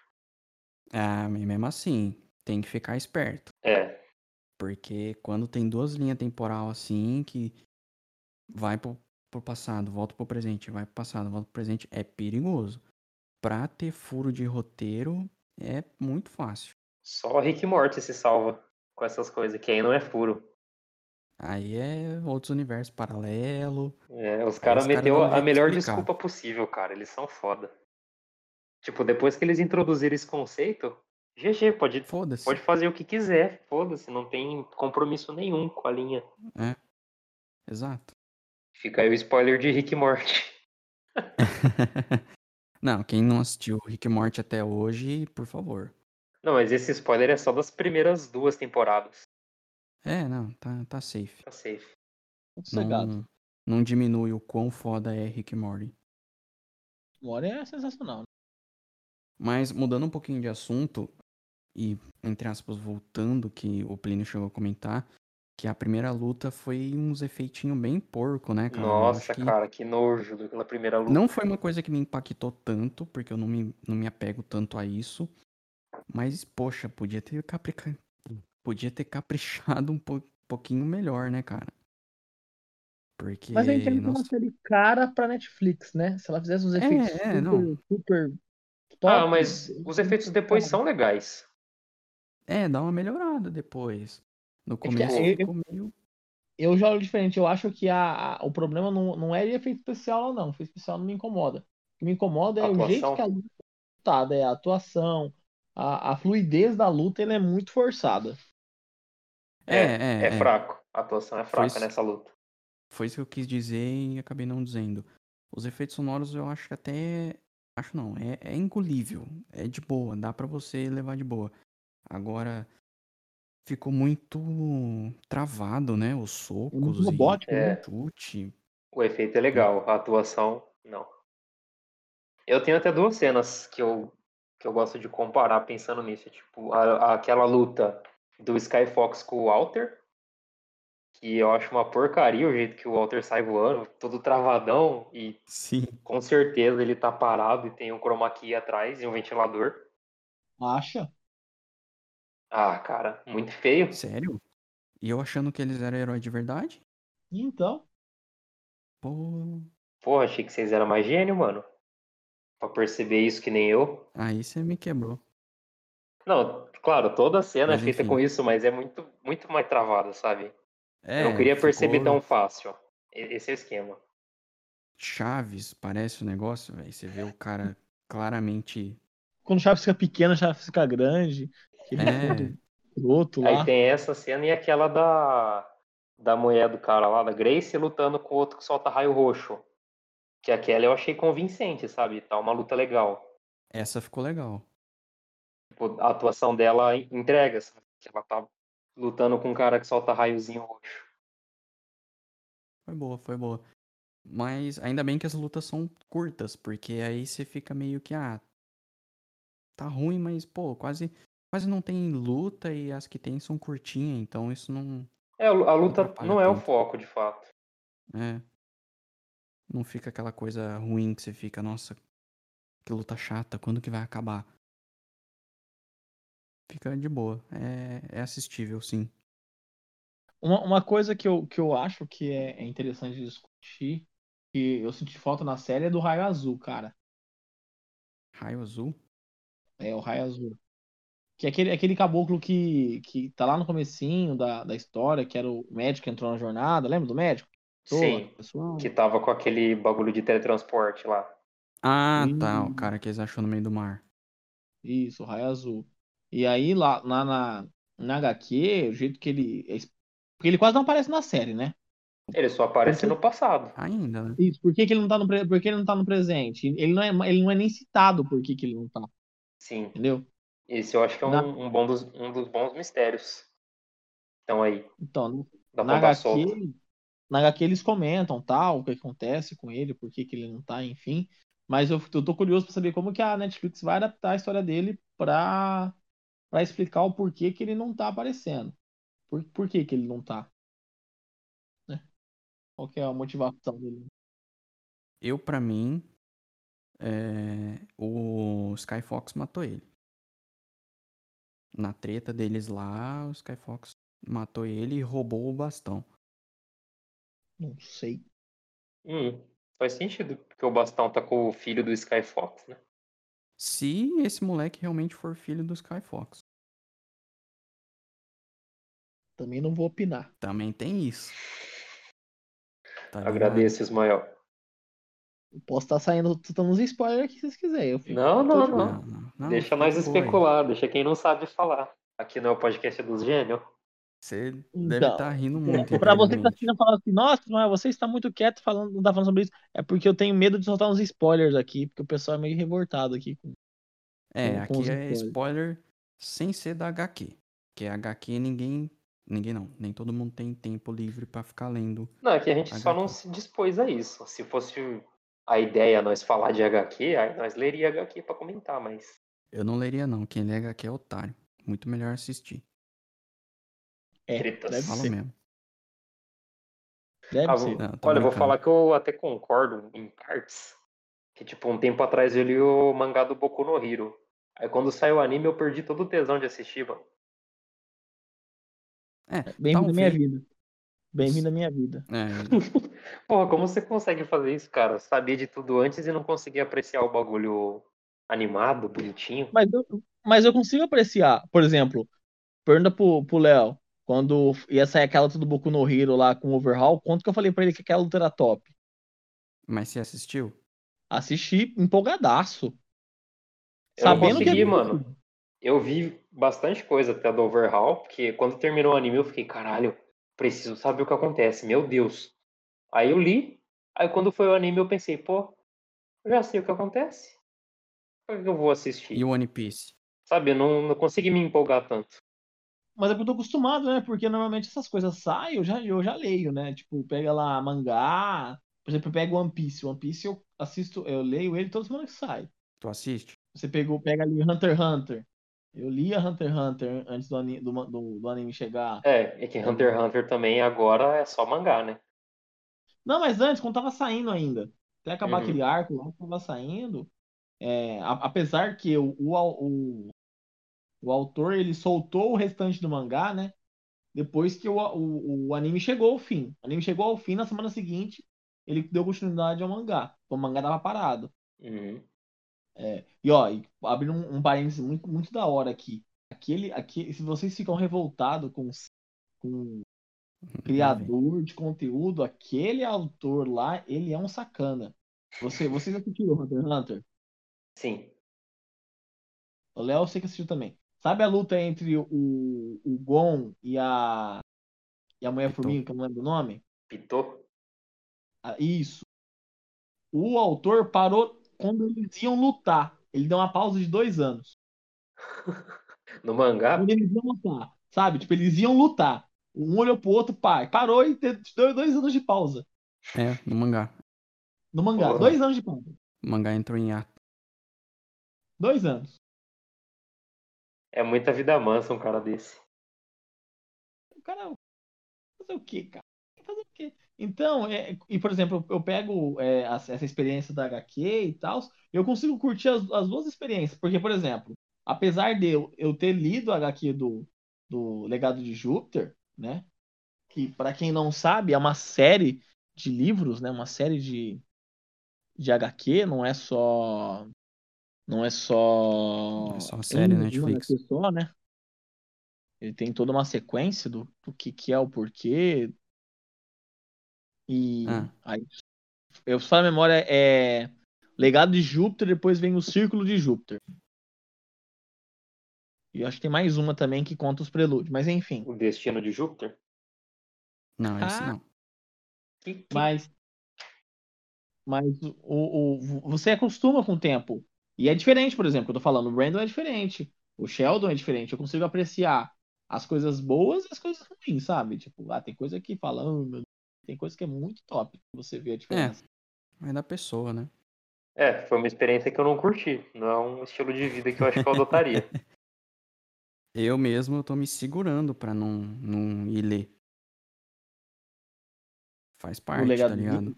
Ah, mesmo assim, tem que ficar esperto.
É,
Porque quando tem duas linhas temporal assim, que vai pro, pro passado, volta pro presente, vai pro passado, volta pro presente, é perigoso. Pra ter furo de roteiro, é muito fácil.
só Rick Morty se salva com essas coisas, que aí não é furo.
Aí é outros universos paralelos.
É, os caras meteu
um
a melhor
explicar.
desculpa possível, cara. Eles são foda. Tipo, depois que eles introduziram esse conceito, GG, pode, pode fazer o que quiser. Foda-se, não tem compromisso nenhum com a linha.
Exato.
Fica aí o spoiler de Rick Morty.
não, quem não assistiu Rick Morty até hoje, por favor.
Não, mas esse spoiler é só das primeiras duas temporadas.
É, não, tá, tá safe.
Tá safe.
Sossegado.
Não, não diminui o quão foda é Rick e Morty.
Mora é sensacional. né?
Mas mudando um pouquinho de assunto, e entre aspas, voltando, que o Plínio chegou a comentar, que a primeira luta foi uns efeitinhos bem porco, né, cara?
Nossa,
que
cara, que nojo daquela primeira luta.
Não foi uma coisa que me impactou tanto, porque eu não me, não me apego tanto a isso. Mas, poxa, podia ter, caprica... podia ter caprichado um po- pouquinho melhor, né, cara? Porque,
Mas entendo que é uma série cara pra Netflix, né? Se ela fizesse uns
É,
efeitos
é,
super,
não.
super
Ah,
top,
mas os efeitos depois são legais.
é, dá uma melhorada depois. No
que,
começo
eu-
ficou meio...
Eu já olho diferente. Eu acho que a, a- o problema não, não é de efeito especial, não. Efeito especial não me incomoda. O que me incomoda é o
Atuação?
jeito que a luta é lutada, é a atuação, a, a fluidez da luta, ela é muito forçada.
É, é,
É
é.
fraco. A atuação é fraca
Foi-
nessa luta.
Foi isso que eu quis dizer e acabei não dizendo. Os efeitos sonoros eu acho que até... Acho não, é, é engolível. É de boa, dá pra você levar de boa. Agora, ficou muito travado, né? Os socos
muito
e
robótico, né?
É.
chute.
O efeito é legal, a atuação, não. Eu tenho até duas cenas que eu, que eu gosto de comparar pensando nisso. Tipo, a- aquela luta do Sky Fox com o Walter, que eu acho uma porcaria o jeito que o Walter sai voando, todo travadão, e
Sim.
com certeza ele tá parado e tem um chroma key atrás e um ventilador.
Acha?
Ah, cara, muito feio.
Sério? E eu achando que eles eram heróis de verdade?
Então,
Pô,
Porra, achei que vocês eram mais gênio, mano. Pra perceber isso que nem eu.
aí você me quebrou.
Não, claro, toda a cena
Mas
é feita
enfim.
com isso, mas é muito, muito mais travada, sabe?
É,
eu não queria perceber
ficou
tão fácil. E- Esse é o esquema.
Chaves, parece o negócio, velho. Você vê o cara claramente.
Quando o Chaves fica pequeno, o Chaves fica grande. Aquele
É.
outro lá.
Aí tem essa cena e aquela da, da mulher do cara lá, da Grace, lutando com o outro que solta raio roxo. Que aquela eu achei convincente, sabe? Tá uma luta legal.
Essa ficou legal.
Tipo, a atuação dela entrega, sabe? Que ela tá lutando com um cara que solta raiozinho roxo.
Foi boa, foi boa. Mas ainda bem que as lutas são curtas, porque aí você fica meio que, ah, tá ruim, mas, pô, quase, quase não tem luta e as que tem são curtinhas, então isso não,
É, a luta
atrapalha
não é o
tanto.
foco, de fato.
é, não fica aquela coisa ruim que você fica, nossa, que luta chata, quando que vai acabar? Fica de boa, é, é assistível, sim.
Uma, uma coisa que eu, que eu acho que é, é interessante discutir, que eu senti falta na série, é do raio azul, cara.
Raio azul?
É, o raio azul. Que é aquele, aquele caboclo que, que tá lá no comecinho da, da história, que era o médico que entrou na jornada, lembra do médico? Tô,
Sim,
pessoal.
que tava com aquele bagulho de teletransporte lá.
Ah, tá, o cara que eles achou no meio do mar.
Isso, o raio azul. E aí, lá, lá na, na HQ, o jeito que ele. é Porque ele quase não aparece na série, né?
Ele só aparece
Porque-
no passado.
Ainda, né?
Isso, por que, que ele não tá no, pre- por que ele não tá no presente? Ele não é, ele não é nem citado por que, que ele não tá,
Sim,
entendeu?
Esse eu acho que é
Na-
um, um bom dos, um dos bons mistérios. Então aí,
Então, na HQ, na HQ eles comentam tal, o que acontece com ele, por que, que ele não tá, enfim. Mas eu, eu tô curioso pra saber como que a Netflix vai adaptar a história dele pra, pra explicar o porquê que ele não tá aparecendo. Por, por que, que ele não tá? Né? Qual que é a motivação dele?
Eu, pra mim, é, o Skyfox matou ele. Na treta deles lá, o Skyfox matou ele e roubou o bastão.
Não sei.
Hum, faz sentido, porque o bastão tá com o filho do Skyfox, né?
Se esse moleque realmente for filho do Skyfox.
Também não vou opinar.
Também tem isso. Tá?
Agradeço, Ismael.
Posso estar saindo, tô uns spoilers aqui se vocês quiserem. Eu fico,
Não, não, não.
Não, não, não,
deixa nós especular, deixa quem não sabe falar. Aqui não é o podcast dos gênios.
Você deve
Então,
estar rindo muito.
Pra você que tá
internamente.
assistindo falar assim, nossa, Noel, você está muito quieto falando, não tá falando sobre isso. É porque eu tenho medo de soltar uns spoilers aqui, porque o pessoal é meio revoltado aqui. com-
É,
com
aqui é
spoilers.
spoiler sem ser da HQ. Que HQ ninguém. Ninguém não. Nem todo mundo tem tempo livre pra ficar lendo.
Não, é que a gente só
HQ.
não se dispôs a isso. Se fosse a ideia nós falar de HQ, aí nós leria HQ pra comentar, mas
Eu não leria, não. Quem lê HQ é otário. Muito melhor assistir.
É,
Tretas.
deve
Fala
ser.
mesmo.
Deve
Ah,
ser.
Não,
olha, eu vou falar que eu até concordo em partes. Que tipo, um tempo atrás eu li o mangá do Boku no Hero. Aí quando saiu o anime eu perdi todo o tesão de assistir, mano.
É,
Bem-vindo à minha
talvez.
vida. Bem-vindo à minha vida.
É,
Porra, como você consegue fazer isso, cara? Saber de tudo antes e não conseguir apreciar o bagulho animado, bonitinho.
Mas eu, mas eu consigo apreciar. Por exemplo, pergunta pro, pro Léo, quando ia sair aquela luta do Boku no Hero lá com o Overhaul, quanto que eu falei pra ele que aquela luta era top?
mas você assistiu?
Assisti empolgadaço.
Eu
Sabendo que
consegui,
é
mano. Eu vi bastante coisa até do Overhaul, porque quando terminou o anime eu fiquei, caralho, preciso saber o que acontece, meu Deus. Aí eu li, aí quando foi o anime eu pensei, pô, eu já sei o que acontece. Por que eu vou assistir?
E o One Piece?
Sabe, eu não, não consegui me empolgar tanto.
Mas é porque eu tô acostumado, né? Porque normalmente essas coisas saem, eu já, eu já leio, né? Tipo, pega lá mangá. Por exemplo, eu pego One Piece. One Piece eu assisto, eu leio ele toda semana que sai.
Tu assiste?
Você pegou, pega ali Hunter x Hunter. Eu lia Hunter x Hunter antes do, ani- do, do- do anime chegar.
É, é que Hunter x Hunter também agora é só mangá, né?
Não, mas antes, quando tava saindo ainda. Até acabar
Uhum.
aquele arco lá que tava saindo. é, a- apesar que o, o, o, o autor ele soltou o restante do mangá, né? Depois que o, o, o anime chegou ao fim. O anime chegou ao fim na semana seguinte, ele deu continuidade ao mangá. O mangá tava parado.
Uhum.
E ó, e abrindo um, um parênteses muito, muito da hora aqui. Aquele, aquele, se vocês ficam revoltados com, com o criador de conteúdo, aquele autor lá, ele é um sacana. Você, vocês assistiram Hunter x Hunter?
Sim.
O Léo eu sei que assistiu também. Sabe a luta entre o, o Gon e a. E a Mulher
Pitou.
Formiga, que eu não lembro o nome?
Pitou?
Ah, Isso. O autor parou quando eles iam lutar. Ele deu uma pausa de dois anos.
No mangá?
Quando eles iam lutar. Sabe? Tipo, eles iam lutar. Um olhou pro outro, pai. Parou e te- deu dois anos de pausa.
É, no mangá.
No mangá.
Porra.
Dois anos de pausa.
O mangá entrou em ato.
Dois anos.
É muita vida mansa um cara desse.
O cara. Fazer o quê, cara? Então, é, e por exemplo, eu pego é, essa experiência da HQ e tal, eu consigo curtir as, as duas experiências. Porque, por exemplo, apesar de eu, eu ter lido a HQ do, do Legado de Júpiter, né? Que, para quem não sabe, é uma série de livros, né? Uma série de, de HQ, não é só. Não é só.
Não é só série,
uma
Netflix.
Só, né? Ele tem toda uma sequência do, do que, que é o porquê. E
Ah.
aí, eu só a memória é Legado de Júpiter, depois vem o Círculo de Júpiter. E eu acho que tem mais uma também que conta os prelúdios, mas enfim.
O destino de Júpiter?
Não, esse
Ah.
não.
Que, que-
Mas, mas o, o, você acostuma com o tempo. E é diferente, por exemplo, eu tô falando, o Brandon é diferente, o Sheldon é diferente. Eu consigo apreciar as coisas boas e as coisas ruins, sabe? Tipo, ah, tem coisa que fala, "Ah, meu Deus", tem coisa que é muito top, você vê a diferença.
É da pessoa, né?
É, foi uma experiência que eu não curti. Não é um estilo de vida que eu acho que eu adotaria.
Eu mesmo eu tô me segurando pra não, não ir ler. Faz
o
parte,
legado
tá
de,
ligado?
Jú-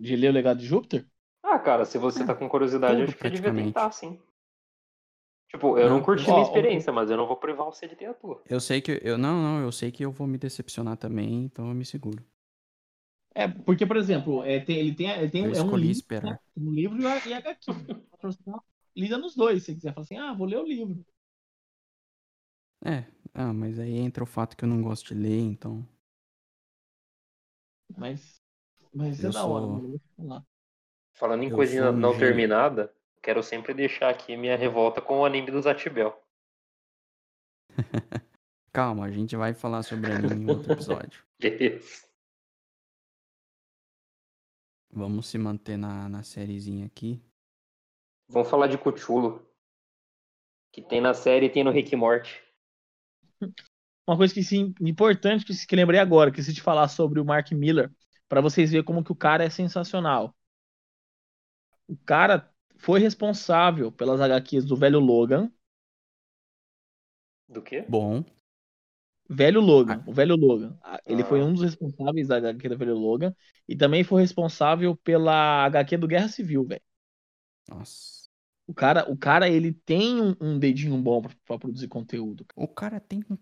de ler o legado de Júpiter?
ah, cara, se você tá com curiosidade, eu acho que devia tentar, sim. Tipo, eu não,
Não,
curti
ó,
minha
ó.
experiência, mas eu não vou privar você de ter a tua.
Eu sei que. Eu, não, não, eu sei que eu vou me decepcionar também, então eu me seguro.
É, porque, por exemplo, é, tem- ele tem, ele tem
Eu
um, é um
escolhi
livro,
esperar.
né? um livro e a- e HQ. Você dar uma Lida nos dois, se você quiser. Fala assim, ah, vou ler o livro.
É, ah, mas aí entra o fato que eu não gosto de ler, então.
Mas, mas é da hora,
sou-
mano.
Falando em
Eu
coisinha não terminada, quero sempre deixar aqui minha revolta com o anime do Zatibel.
Calma, a gente vai falar sobre anime em outro episódio.
Beleza.
Vamos se manter na, na sériezinha aqui.
Vamos falar de Cthulhu. Que tem na série e tem no Rick Morty.
Uma coisa que sim, importante que, que lembrei agora, que se te falar sobre o Mark Miller, pra vocês verem como que o cara é sensacional. O cara foi responsável pelas HQs do velho Logan,
Do quê?
Bom,
velho Logan, o velho Logan. Ah, Ele foi
Ah.
um dos responsáveis da HQ do velho Logan e também foi responsável pela HQ do Guerra Civil, velho.
nossa.
O cara, o cara ele tem um, um dedinho bom pra, pra produzir conteúdo.
O cara tem um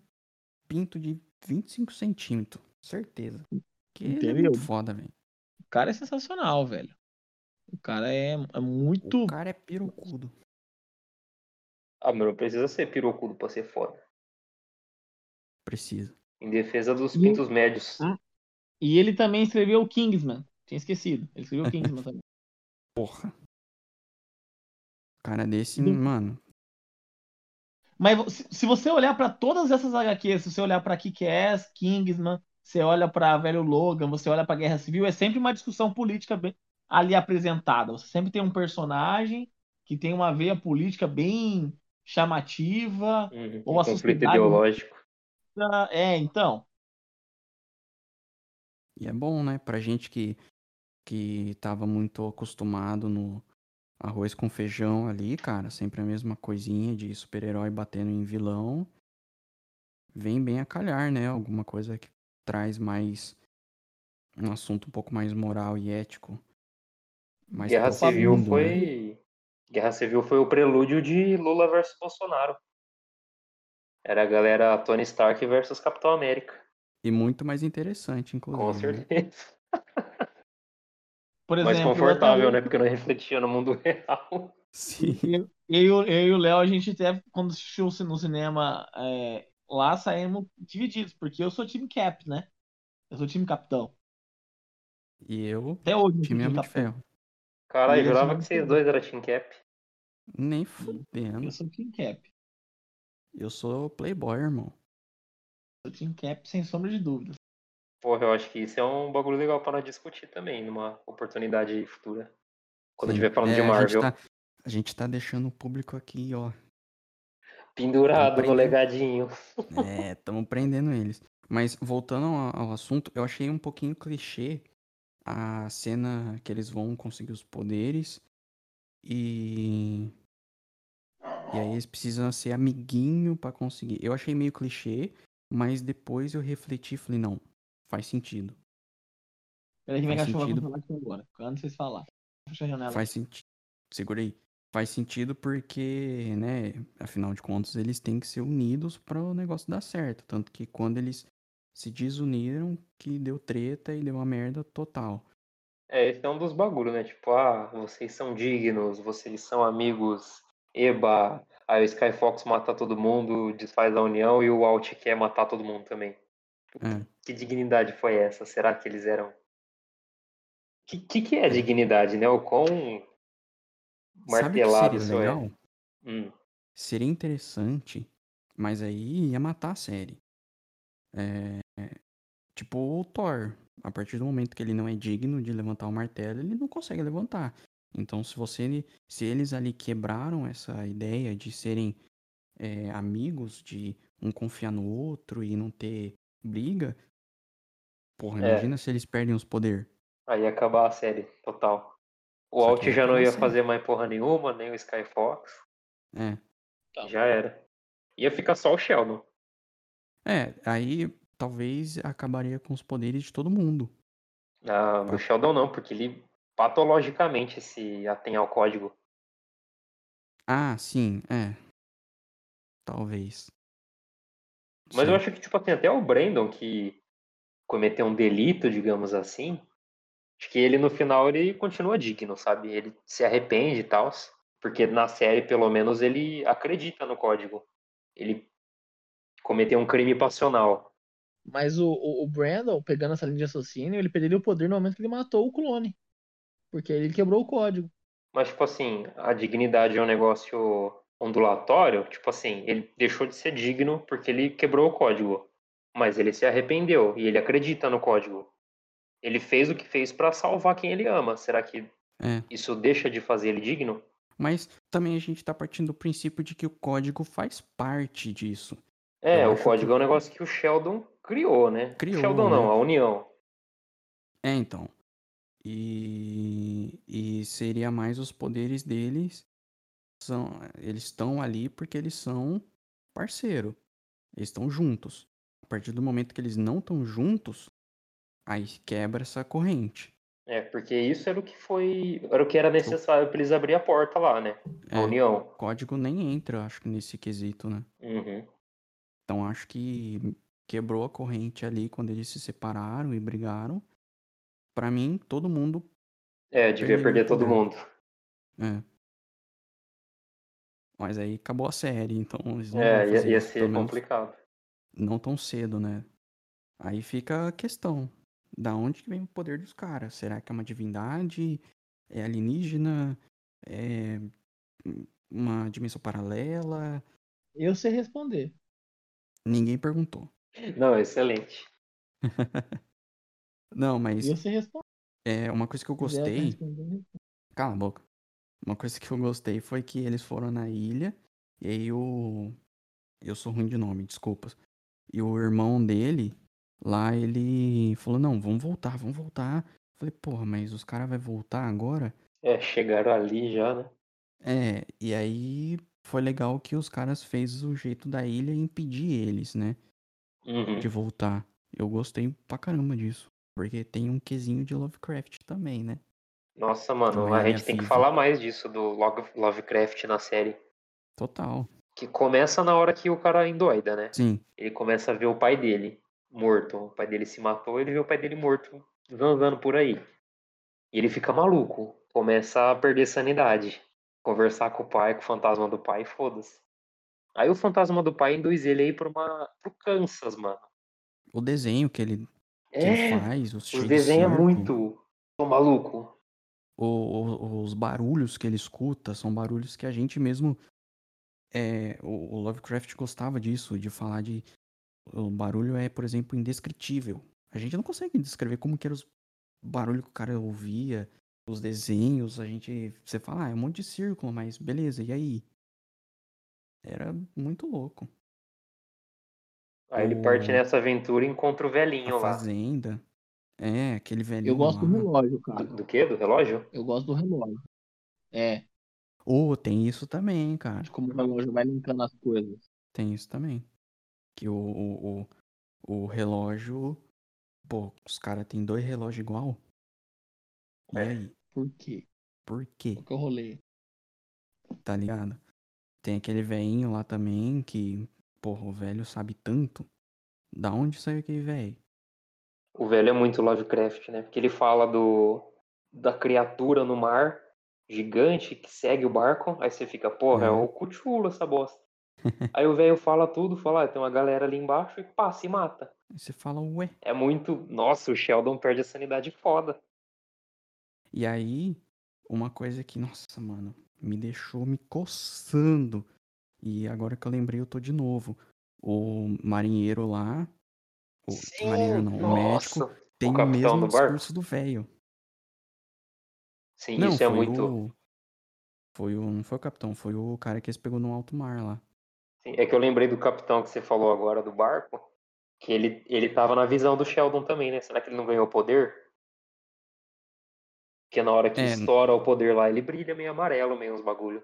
pinto de 25 centímetros, certeza. Que ele é
Entendeu?
muito foda, velho.
O cara é sensacional, velho. O cara é, é muito.
O cara é pirocudo.
Ah, mas não precisa ser pirocudo pra ser foda.
Precisa.
Em defesa dos
E-
pintos médios.
Ah. E ele também escreveu o Kingsman. Tinha esquecido. Ele escreveu o Kingsman também.
Porra. Cara desse,
Do-
mano.
Mas se, você olhar pra todas essas HQs, se você olhar pra Kick-Ass, Kingsman, você olha pra Velho Logan, você olha pra Guerra Civil, é sempre uma discussão política bem ali apresentada. Você sempre tem um personagem que tem uma veia política bem chamativa.
Uhum.
Ou a
Um conflito
sociedade-
ideológico.
É, então.
E é bom, né? Pra gente que, que tava muito acostumado no arroz com feijão ali, cara. Sempre a mesma coisinha de super-herói batendo em vilão. Vem bem a calhar, né? Alguma coisa que traz mais. Um assunto um pouco mais moral e ético.
Guerra Civil
profundo, né?
foi. Guerra Civil foi o prelúdio de Lula versus Bolsonaro. Era a galera Tony Stark versus Capitão América.
E muito mais interessante, inclusive.
Com
né?
certeza.
Por
Mais
exemplo,
confortável,
eu
né? Porque não refletia no mundo real.
Sim.
Eu, eu, eu e o Léo, a gente até, quando assistiu no cinema é, lá, saímos divididos, porque eu sou time Cap, né? Eu sou time Capitão.
E eu,
Até hoje,
time
time
de. Ferro.
Caralho, eu jurava que vocês dois eram Team Cap.
Nem fudendo.
Eu sou Team Cap.
Eu sou playboy, irmão.
Sou Team Cap sem sombra de dúvidas.
Porra, eu acho que isso é um bagulho legal para discutir também, numa oportunidade futura. Quando
Sim.
estiver falando
É,
de
A gente,
Marvel.
tá, a gente tá deixando o público aqui, ó.
Pendurado no legadinho.
É, estamos prendendo eles. Mas voltando ao, ao assunto, eu achei um pouquinho clichê a cena que eles vão conseguir os poderes e. E aí eles precisam ser amiguinho pra conseguir. Eu achei meio clichê, mas depois eu refleti e falei, não, faz sentido.
Peraí que minha cachorra vai agora. Quando vocês falar. Fecha a janela.
Faz sentido. Segura aí. Faz sentido porque, né, afinal de contas, eles têm que ser unidos para o negócio dar certo. Tanto que quando eles se desuniram, que deu treta e deu uma merda total.
É, esse é um dos bagulhos, né? Tipo, ah, vocês são dignos, vocês são amigos, eba. Aí o Skyfox mata todo mundo, desfaz a união e o Alt quer matar todo mundo também.
É.
Que dignidade foi essa? Será que eles eram. Que que, que é dignidade, né? O quão
Sabe que
martelado
seria
isso
legal?
é. Hum,
Seria interessante, mas aí ia matar a série. É, tipo o Thor. A partir do momento que ele não é digno de levantar o martelo, ele não consegue levantar. Então, se você, se eles ali quebraram essa ideia de serem é, amigos, de um confiar no outro e não ter briga, porra,
É.
imagina se eles perdem os poderes.
aí ia acabar a série, total. O
Só
Alt já não ia fazer mais porra nenhuma, nem o Skyfox.
É.
Tá.
Já era. Ia ficar só o Sheldon.
É, aí talvez acabaria com os poderes de todo mundo.
Ah, do
Tá.
Sheldon não, porque ele patologicamente se atém ao código.
Ah, sim, é. Talvez.
Mas
Sim.
eu acho que, tipo assim, até o Brandon que cometeu um delito, digamos assim, acho que ele no final ele continua digno, sabe? Ele se arrepende e tal, porque na série, pelo menos, ele acredita no código. Ele cometeu um crime passional.
Mas o, o, o Brandon, pegando essa linha de raciocínio, ele perderia o poder no momento que ele matou o clone. Porque ele quebrou o código.
Mas, tipo assim, a dignidade é um negócio ondulatório. Tipo assim, ele deixou de ser digno porque ele quebrou o código. Mas ele se arrependeu e ele acredita no código. Ele fez o que fez pra salvar quem ele ama. Será que
É.
isso deixa de fazer ele digno?
Mas também a gente tá partindo do princípio de que o código faz parte disso.
É,
Eu
o código
que-
é um negócio que o Sheldon criou, né?
Criou,
Sheldon não,
né?
a União.
É, então. E, e seria mais os poderes deles. São, eles estão ali porque eles são parceiro. Eles estão juntos. A partir do momento que eles não estão juntos, aí quebra essa corrente.
É, porque isso era o que foi. Era o que era necessário pra eles abrir a porta lá, né? A
É,
União.
o código nem entra, acho que nesse quesito, né?
Uhum.
Então acho que quebrou a corrente ali quando eles se separaram e brigaram. Pra mim, todo mundo
É, devia perder todo mundo.
É. Mas aí acabou a série, então eles não
É, ia, ia ser complicado.
não tão cedo, né? Aí fica a questão, da onde que vem o poder dos caras? Será que é uma divindade? É alienígena? É uma dimensão paralela?
Eu sei responder.
Ninguém perguntou.
Não, excelente.
Não, mas
Eu sei responder.
é uma coisa que eu gostei.
responder,
Cala a boca. Uma coisa que eu gostei foi que eles foram na ilha e aí o. Eu sou ruim de nome, desculpas. E o irmão dele, lá ele falou: Não, vamos voltar, vamos voltar. Falei, porra, mas os caras vão voltar agora?
É, chegaram ali já, né?
É, e aí foi legal que os caras fez o jeito da ilha e impedir eles, né?
Uhum.
De voltar. Eu gostei pra caramba disso. Porque tem um quesinho de Lovecraft também, né?
Nossa, mano, a
ilha
gente tem que falar mais disso do Love- Lovecraft na série.
Total.
Que começa na hora que o cara endoida, né?
Sim,
Ele começa a ver o pai dele morto. O pai dele se matou, ele vê o pai dele morto andando por aí. E ele fica maluco. Começa a perder sanidade. Conversar com o pai, com o fantasma do pai, foda-se. Aí o fantasma do pai induz ele aí pra uma, pro Kansas, mano.
o desenho que ele, que ele
É,
faz, os
os desenhos é muito. Tô maluco.
o- o- os barulhos que ele escuta são barulhos que a gente mesmo. É, o, o Lovecraft gostava disso, de falar de. O barulho é, por exemplo, indescritível. A gente não consegue descrever como que era os barulhos que o cara ouvia, os desenhos. A gente. Você fala, ah, é um monte de círculo, mas beleza, e aí? Era muito louco.
Aí ele parte
O-
nessa aventura e encontra o
A
velhinho lá.
fazenda. É, aquele velhinho.
Eu gosto do
lá.
relógio, cara.
Do, do quê? Do relógio?
Eu gosto do relógio. É,
Ô, tem isso também, cara.
de como o relógio vai linkando as coisas.
Tem isso também. Que o, o, o, o relógio. Pô, os caras têm dois relógios igual. E
É.
aí?
Por quê?
Por quê?
Qual que eu rolei?
Tá ligado? Tem aquele velhinho lá também que. Porra, o velho sabe tanto. Da onde saiu aquele velho?
O velho é muito Lovecraft, né? Porque ele fala do da criatura no mar gigante que segue o barco. Aí você fica, porra, é,
É.
o Cthulhu essa bosta. Aí o velho fala tudo, fala, ah, tem uma galera ali embaixo e pá, se mata.
Aí você fala, ué.
É muito. Nossa, o Sheldon perde a sanidade foda.
E aí, uma coisa que, nossa, mano, me deixou me coçando. E agora que eu lembrei, eu tô de novo. O marinheiro lá. O marinheiro não, o médico
nossa,
tem o,
capitão
mesmo
do
discurso do velho.
Sim,
Não,
isso é muito.
o. Foi o. Não foi o capitão, foi o cara que eles pegou no alto mar lá.
Sim, É que eu lembrei do capitão que você falou agora do barco, que ele, ele tava na visão do Sheldon também, né? Será que ele não ganhou poder? Porque na hora que
É.
estoura o poder lá, ele brilha meio amarelo, meio uns bagulho.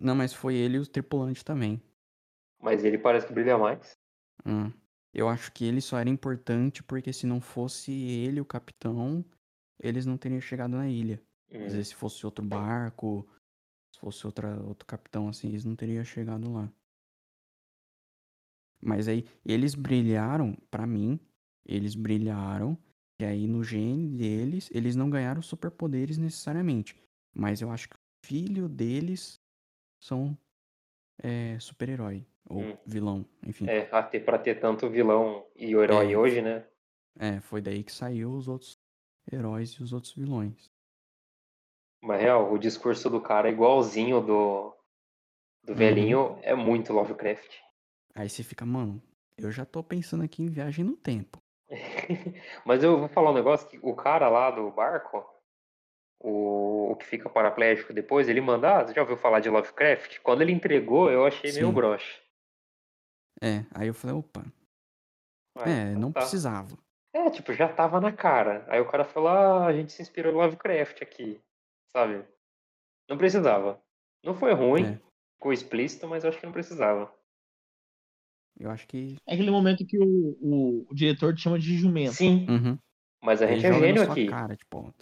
Não, mas foi ele e o tripulante também.
Mas ele parece que brilha mais.
Hum. Eu acho que ele só era importante porque se não fosse ele, o capitão, eles não teriam chegado na ilha.
Hum.
Às vezes se fosse outro barco, se fosse outra, outro capitão assim, eles não teriam chegado lá. Mas aí, eles brilharam, pra mim, eles brilharam, e aí no gene deles, eles não ganharam superpoderes necessariamente. Mas eu acho que o filho deles são é, super-herói, ou
Hum.
vilão, enfim.
É, até pra ter tanto vilão e o herói
É.
hoje, né?
É, foi daí que saiu os outros heróis e os outros vilões.
Mas real, o discurso do cara é igualzinho do, do
Uhum.
velhinho, é muito Lovecraft.
Aí você fica, mano, eu já tô pensando aqui em viagem no tempo.
Mas eu vou falar um negócio que o cara lá do barco, o, o que fica paraplégico depois, ele manda, ah, você já ouviu falar de Lovecraft? Quando ele entregou, eu achei meio
Sim.
broxa.
É, aí eu falei, opa,
Ah,
é,
então
não
tá.
precisava.
É, tipo, já tava na cara. Aí o cara falou, ah, a gente se inspirou no Lovecraft aqui, sabe? Não precisava. Não foi ruim,
É.
ficou explícito, mas eu acho que não precisava.
Eu acho que.
É aquele momento que o, o, o diretor te chama de jumento.
Sim,
Uhum.
mas a
Ele
gente é
joga na
gênio
sua
aqui.
cara, tipo.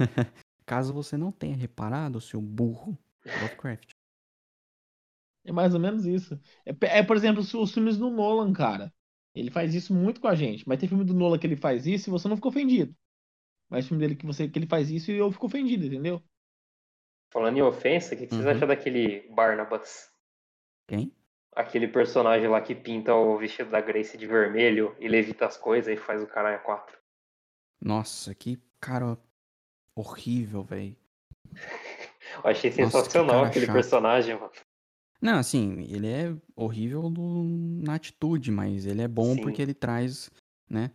Caso você não tenha reparado, seu burro, Lovecraft.
É mais ou menos isso. É, é, por exemplo, os, os filmes do Nolan, cara. Ele faz isso muito com a gente. Mas tem filme do Nolan que ele faz isso e você não fica ofendido. Mas filme dele que, você, que ele faz isso e eu fico ofendido, entendeu?
Falando em ofensa, o que, que vocês
Uhum.
acham daquele Barnabas?
Quem?
Aquele personagem lá que pinta o vestido da Grace de vermelho e levita as coisas e faz o caralho a quatro.
Nossa, que cara horrível, velho.
Eu achei sensacional aquele
chato.
personagem, mano.
Não, assim, ele é horrível do- na atitude, mas ele é bom
Sim.
porque ele traz, né?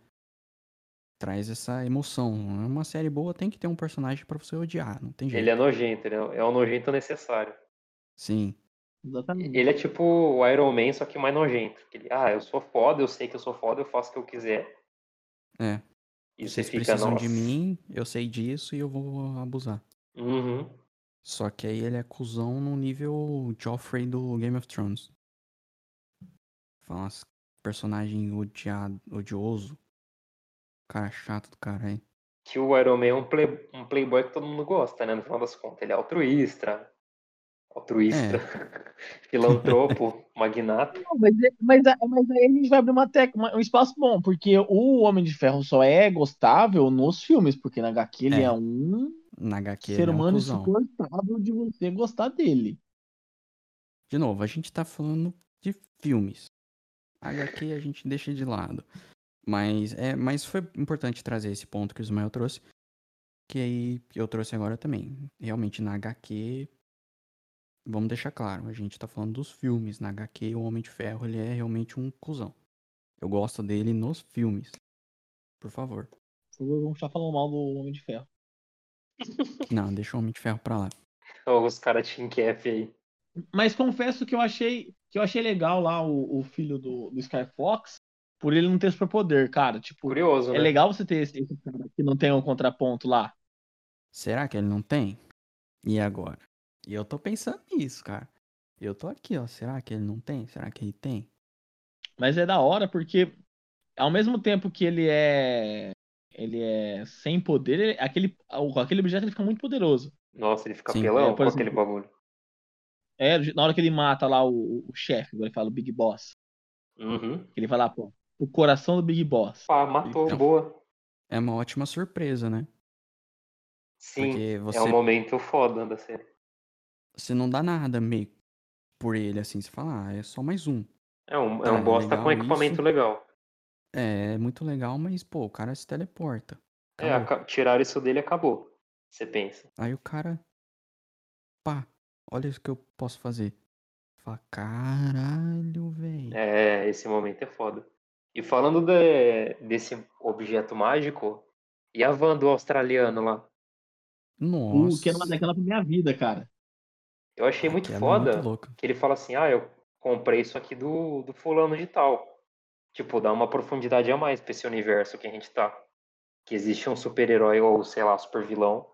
Traz essa emoção. É uma série boa, tem que ter um personagem pra você odiar, não tem jeito.
Ele é nojento, ele é é um nojento necessário.
Sim.
Exatamente.
Ele é tipo o Iron Man, só que mais nojento. Ele, ah, eu sou foda, eu sei que eu sou foda, eu faço o que eu quiser.
É.
E você
Vocês
fica,
precisam
nossa.
de mim, eu sei disso e eu vou abusar.
Uhum.
Só que aí ele é cuzão no nível Joffrey do Game of Thrones. Fala umas personagem odiado, odioso. Cara chato do caralho.
Que o Iron Man é um, play- um playboy que todo mundo gosta, né? No final das contas. Ele é altruísta. Altruísta. Filantropo, magnata.
Não, mas, é- mas, a- mas aí a gente vai abrir uma tec, uma- um espaço bom, porque o Homem de Ferro só é gostável nos filmes, porque na HQ ele
É.
é um
Na HQ
ser
ele é um
humano
cuzão.
insuportável de você gostar dele.
De novo, a gente tá falando de filmes. HQ a gente deixa de lado. Mas, é, mas foi importante trazer esse ponto que o Ismael trouxe. que aí eu trouxe agora também. Realmente na HQ, vamos deixar claro, a gente tá falando dos filmes. Na HQ, o Homem de Ferro, ele é realmente um cuzão. Eu gosto dele nos filmes. Por favor.
Vamos estar falando mal do Homem de Ferro.
Não, deixa o Homem de Ferro pra lá.
Os caras Team Cap aí.
Mas confesso que eu achei que eu achei legal lá o, o filho do, do Sky Fox, por ele não ter superpoder, cara. Tipo,
Curioso,
é
né?
legal você ter esse, esse cara que não tem um contraponto lá.
Será que ele não tem? E agora? E eu tô pensando nisso, cara. Eu tô aqui, ó. Será que ele não tem? Será que ele tem?
Mas é da hora porque ao mesmo tempo que ele é ele é sem poder, ele- aquele aquele objeto ele fica muito poderoso.
Nossa, ele fica
Sim,
pelão
é, por
com aquele
exemplo,
bagulho.
É, na hora que ele mata lá o, o chefe, agora ele fala o Big Boss,
Uhum.
ele vai lá, pô, o coração do Big Boss.
Pá, matou,
Então.
boa.
É uma ótima surpresa, né?
Sim,
você,
é um momento foda da série.
Você não dá nada meio por ele, assim. Você fala, ah, é só mais um.
É um, é
Tá,
um
é
bosta com equipamento
isso.
legal.
É, é muito legal, mas, pô, o cara se teleporta.
É,
Acabou.
aca- tiraram isso dele e acabou. Você pensa.
Aí o cara. Pá, olha isso que eu posso fazer. Fala, caralho, velho.
É, esse momento é foda. E falando de- desse objeto mágico, e a van do australiano lá?
Uh, que era uma
Nossa.
daquela pra minha vida, cara.
Eu achei muito
é muito
foda
louca.
que ele fala assim, ah, eu comprei isso aqui do, do fulano de tal. Tipo, dá uma profundidade a mais pra esse universo que a gente tá. Que existe um super-herói ou, sei lá, super-vilão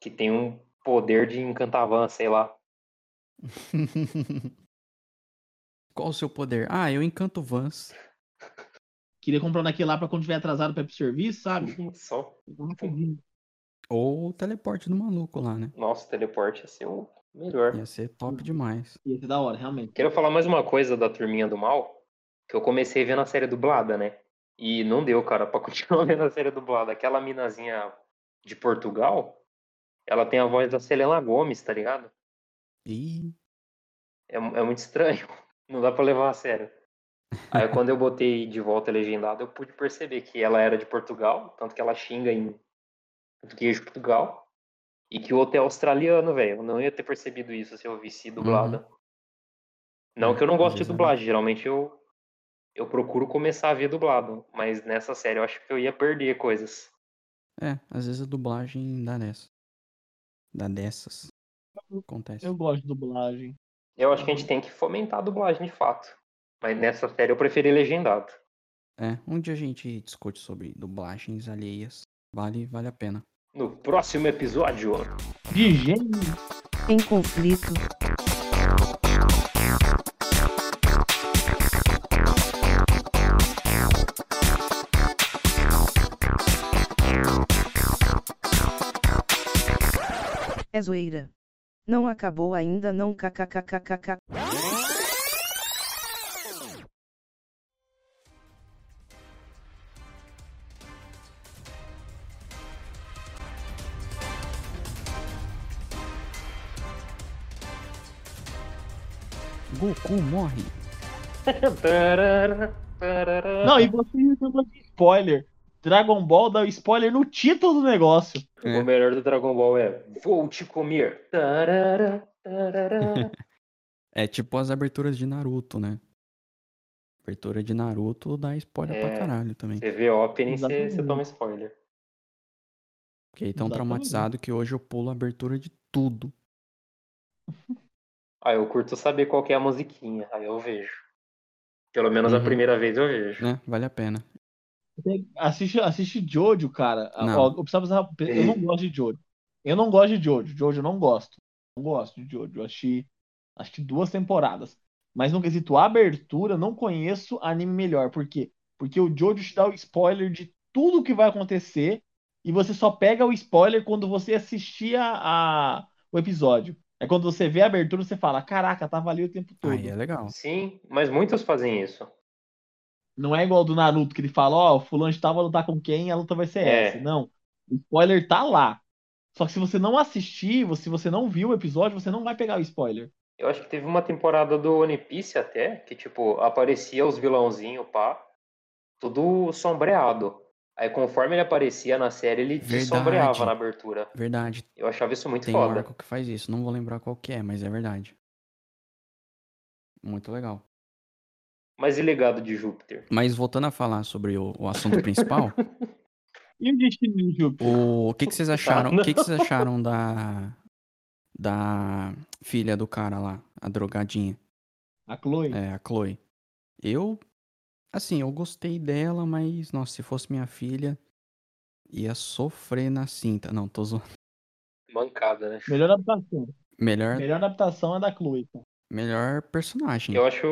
que tem um poder de encantar a van, sei lá.
Qual o seu poder? Ah, eu encanto vans.
Queria comprar um daquele lá pra quando tiver atrasado pra ir pro serviço, sabe?
Só.
Rapidinho.
Ou o teleporte do maluco lá, né?
Nossa, teleporte ia ser o melhor.
Ia ser top demais.
Ia ser da hora, realmente.
Quero falar mais uma coisa da Turminha do Mal, que eu comecei vendo a série dublada, né? E não deu, cara, pra continuar vendo a série dublada. Aquela minazinha de Portugal, ela tem a voz da Selena Gomes, tá ligado?
E
É, é muito estranho. Não dá pra levar a sério. Aí quando eu botei de volta legendado, eu pude perceber que ela era de Portugal, tanto que ela xinga em português de Portugal, e que o outro é australiano, velho. Eu não ia ter percebido isso se eu visse dublada. Não que eu não
Às
gosto de dublagem, geralmente eu eu procuro começar a ver dublado, mas nessa série eu acho que eu ia perder coisas.
é, às vezes a dublagem dá dessa. Dá dessas. Acontece.
Eu gosto de dublagem.
Eu acho que a gente tem que fomentar a dublagem de fato. Mas nessa série eu preferi legendado.
É, um dia a gente discute sobre dublagens alheias. Vale, vale a pena.
No próximo episódio,
De gênio.
Em conflito. É zoeira. Não acabou ainda não kkkkk.
Goku morre.
Não, e você reclamou de spoiler. Dragon Ball dá spoiler no título do negócio.
É.
O melhor do Dragon Ball é Vou te comer. Tarará, tarará.
É tipo as aberturas de Naruto, né? Abertura de Naruto dá spoiler
É.
pra caralho também.
Você vê opening, você, você toma spoiler.
Fiquei tão
Exatamente.
traumatizado que hoje eu pulo a abertura de tudo.
Ah, eu curto saber qual que é a musiquinha, aí eu vejo. Pelo menos a
Uhum.
primeira vez eu vejo.
Né? Vale a pena.
Assiste, assiste Jojo, cara.
Não.
Eu, precisava, eu não gosto de Jojo. Eu não gosto de Jojo. Jojo eu não gosto. Não gosto de Jojo. Eu assisti, assisti duas temporadas. Mas no quesito abertura, não conheço anime melhor. Por quê? Porque o Jojo te dá o spoiler de tudo que vai acontecer e você só pega o spoiler quando você assistir a, a- o episódio. É quando você vê a abertura, você fala, caraca, tava ali o tempo todo.
Aí é legal.
Sim, mas muitos fazem isso.
Não é igual do Naruto, que ele fala, ó, o fulano de tal vai lutar com quem, a luta vai ser
É.
essa. Não. O spoiler tá lá. Só que se você não assistir, se você não viu o episódio, você não vai pegar o spoiler.
Eu acho que teve uma temporada do One Piece até, que tipo, aparecia os vilãozinhos, pá, tudo sombreado. Aí conforme ele aparecia na série, ele
Verdade.
sombreava na abertura.
Verdade.
Eu achava isso muito
Tem um
foda.
arco que faz isso. Não vou lembrar qual que é, mas é verdade. Muito legal.
Mas e legado de Júpiter?
Mas voltando a falar sobre o, o assunto principal,
E o destino de Júpiter?
o que, que vocês acharam?
não.
O que, que vocês acharam da da filha do cara lá, a drogadinha,
A Chloe?
é, a Chloe? Eu, assim, eu gostei dela, mas nossa, se fosse minha filha, ia sofrer na cinta. Não, tô zoando.
Mancada, né?
Melhor adaptação.
Melhor,
Melhor adaptação é da Chloe. cara.
melhor personagem.
Eu acho.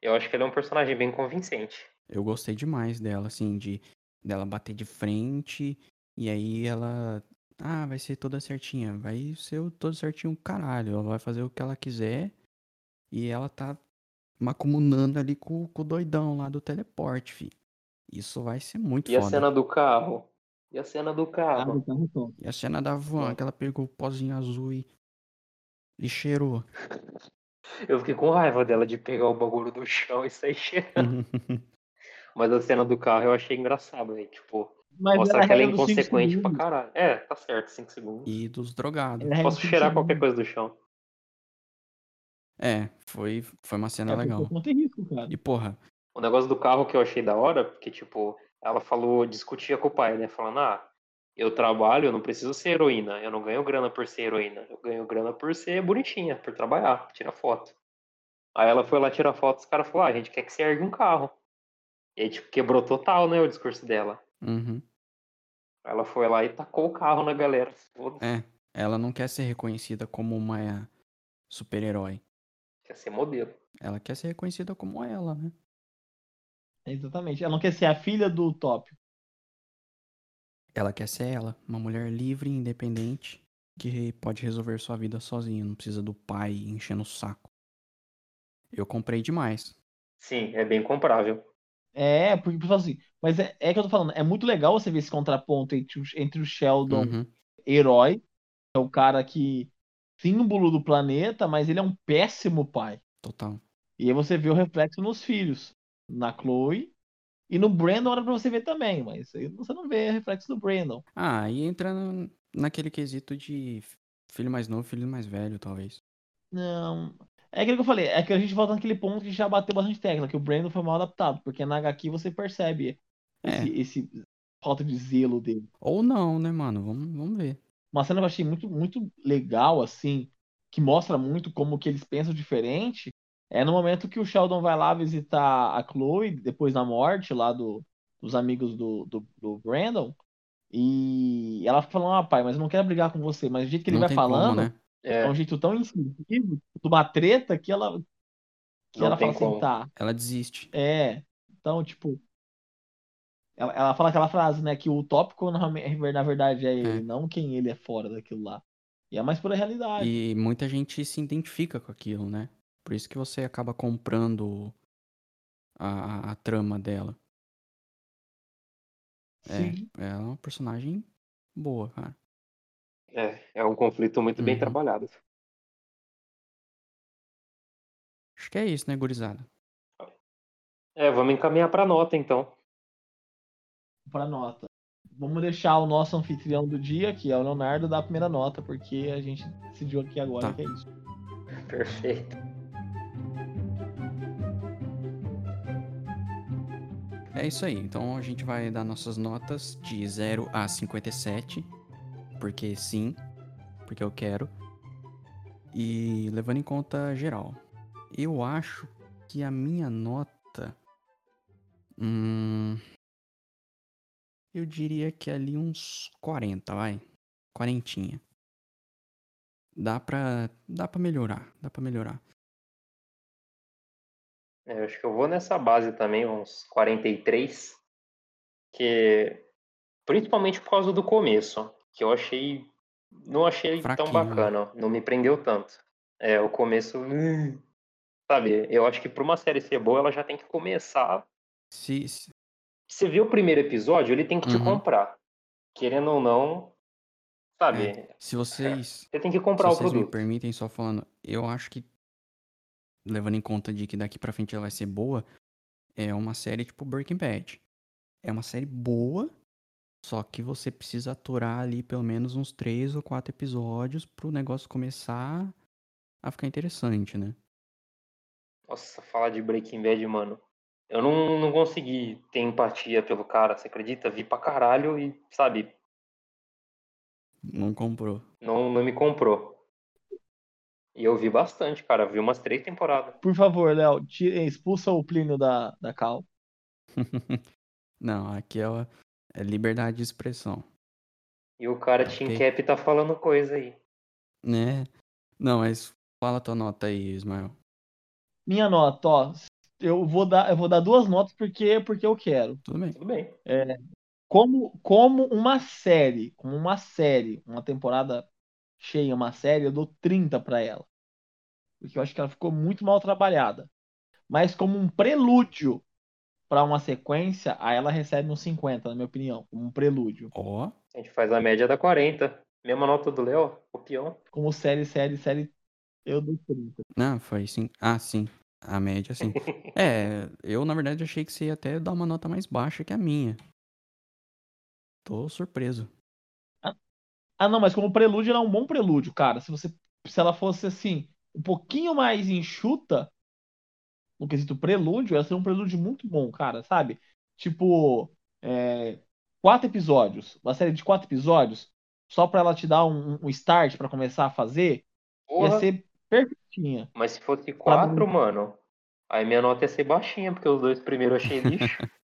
Eu acho que ele é um personagem bem convincente.
Eu gostei demais dela, assim, de dela bater de frente e aí ela. Ah, vai ser toda certinha. Vai ser o todo certinho, caralho. Ela vai fazer o que ela quiser e ela tá macumunando ali com, com o doidão lá do teleporte, fi. Isso vai ser muito
E a
foda.
cena do carro? E a cena do carro?
E a cena da van, que ela pegou o pozinho azul e, e cheirou.
Eu fiquei com raiva dela de pegar o bagulho do chão e sair cheirando. Mas a cena do carro eu achei engraçado, velho. Tipo,
Mas
mostra
a
que ela é inconsequente pra caralho. É, tá certo, 5 segundos.
e dos drogados.
A
Posso cheirar qualquer
segundos.
coisa do chão.
É, foi, foi uma cena
É,
legal.
Não tem risco, cara.
E porra,
O negócio do carro que eu achei da hora, porque, tipo, ela falou, discutia com o pai, né? Falando, ah, eu trabalho, eu não preciso ser heroína. Eu não ganho grana por ser heroína. Eu ganho grana por ser bonitinha, por trabalhar, por tirar foto. Aí ela foi lá tirar foto, os caras falaram, ah, a gente quer que você ergue um carro. E aí, tipo, quebrou total, né, o discurso dela.
uhum.
Aí Ela foi lá e tacou o carro na galera. Foda-se,
É, ela não quer ser reconhecida como uma super-herói.
Quer ser modelo.
Ela quer ser reconhecida como ela, né?
Exatamente. Ela não quer ser a filha do Top.
Ela quer ser ela, uma mulher livre e independente que pode resolver sua vida sozinha, não precisa do pai enchendo o saco. Eu comprei demais.
Sim, é bem comprável.
É, porque, porque assim, mas é, é que eu tô falando, é muito legal você ver esse contraponto entre o, entre o Sheldon
Uhum.
herói, que é o cara que símbolo do planeta, mas ele é um péssimo pai.
Total.
E aí você vê o reflexo nos filhos, na Chloe e no Brandon era pra você ver também, mas aí você não vê reflexo do Brandon.
Ah, e entra no- naquele quesito de filho mais novo, filho mais velho, talvez.
Não. É aquilo que eu falei, é que a gente volta naquele ponto que já bateu bastante tecla, que o Brandon foi mal adaptado, porque na HQ você percebe
É.
esse, esse falta de zelo dele.
Ou não, né, mano? Vamos, vamos ver.
Uma cena que eu achei muito, muito legal, assim, que mostra muito como que eles pensam diferente, é no momento que o Sheldon vai lá visitar a Chloe, depois da morte lá do, dos amigos do, do, do Brandon, e ela fica falando, ah, pai, mas eu não quero brigar com você, mas o jeito que ele
não
vai falando
como, né?
é
É,
um jeito tão incisivo, de uma treta, que ela, que
Não
ela
tem
fala assim,
como.
tá,
Ela desiste.
é, então, tipo, ela, ela fala aquela frase, né, que o tópico na, na verdade é ele,
É.
não quem ele é fora daquilo lá. E é mais pura realidade.
E muita gente se identifica com aquilo, né? Por isso que você acaba comprando a, a- a trama dela.
Sim.
É, ela é uma personagem boa, cara.
é, é um conflito muito bem
Uhum.
trabalhado.
Acho que é isso, né, gurizada?
É, vamos encaminhar pra nota, então.
Pra nota. Vamos deixar o nosso anfitrião do dia, que é o Leonardo, dar a primeira nota, porque a gente decidiu aqui agora
Tá.
que é isso.
Perfeito.
É isso aí. Então a gente vai dar nossas notas de 0 a 57. Porque sim. Porque eu quero. E levando em conta geral. Eu acho que a minha nota. Hum. Eu diria que ali uns 40, vai. Quarentinha. Dá pra. Dá pra melhorar. Dá pra melhorar.
É, eu acho que eu vou nessa base também, uns 43. Que. Principalmente por causa do começo. Que eu achei. Não achei
Fraquinho,
tão
né?
bacana. Não me prendeu tanto. É, o começo. hum, Sabe, eu acho que pra uma série ser boa, ela já tem que começar.
Se. se-
Você vê o primeiro episódio, ele tem que te
Uhum.
comprar. Querendo ou não. Sabe?
se vocês.
Você tem que
Se
comprar o
vocês me
produto.
permitem, só falando, eu acho que, levando em conta de que daqui pra frente ela vai ser boa, é uma série tipo Breaking Bad. É uma série boa, Só que você precisa aturar ali pelo menos uns três ou quatro episódios pro negócio começar a ficar interessante, né?
Nossa, falar de Breaking Bad, mano. Eu não, não consegui ter empatia pelo cara, você acredita? Vi pra caralho e, sabe,
Não comprou.
não, não me comprou. E eu vi bastante, cara. Vi umas três temporadas.
Por favor, Léo, expulsa o Plínio da, da cal.
Não, aqui é, é liberdade de expressão,
E o cara
Ok.
Team Cap tá falando coisa aí.
né? Não, mas fala tua nota aí, Ismael.
Minha nota, ó. Eu vou dar, eu vou dar duas notas porque, porque eu quero.
Tudo bem.
Tudo bem.
Como, como uma série, como uma série, uma temporada cheia, uma série, eu dou 30 pra ela. Porque eu acho que ela ficou muito mal trabalhada. Mas como um prelúdio pra uma sequência, aí ela recebe uns 50, na minha opinião, como um prelúdio.
Ó,
A gente faz a média da 40. Mesma nota do Léo, o peão.
Como série, série, série, eu dou 30.
não, foi sim. Ah, sim. A média, sim. É, eu na verdade achei que você ia até dar uma nota mais baixa que a minha. Tô surpreso.
Ah, não, mas como prelúdio, ela é um bom prelúdio, cara. Se você, se ela fosse assim, um pouquinho mais enxuta, no quesito prelúdio, ela seria um prelúdio muito bom, cara, sabe? Tipo, é, quatro episódios, uma série de quatro episódios, só pra ela te dar um, um start pra começar a fazer, ia
Porra.
ser perfeitinha.
Mas se fosse 4,
mim-
mano, aí minha nota ia ser baixinha, porque os dois primeiros eu achei lixo.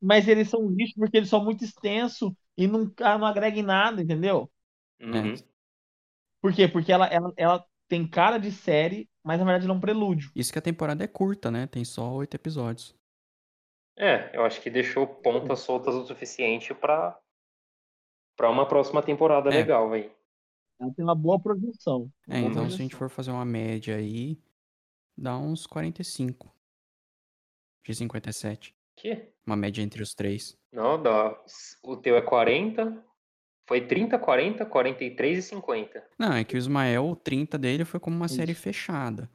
Mas eles são lixo porque eles são muito extensos e não, ah, não agregam em nada, entendeu?
Uhum.
Por quê? Porque ela, ela, ela tem cara de série, mas na verdade ela é um prelúdio.
Isso que a temporada é curta, né? Tem só oito episódios.
É, eu acho que deixou pontas soltas o suficiente pra, pra uma próxima temporada
É.
legal, velho.
Ela tem uma boa projeção.
É,
Boa
então se a gente
projeção.
for fazer uma média aí, dá uns 45 de 57.
Que?
Uma média entre os três.
Não, dá. O teu é 40. Foi 30, 40, 43 e 50.
Não, é que o Ismael, o 30 dele foi como uma
Isso.
série fechada.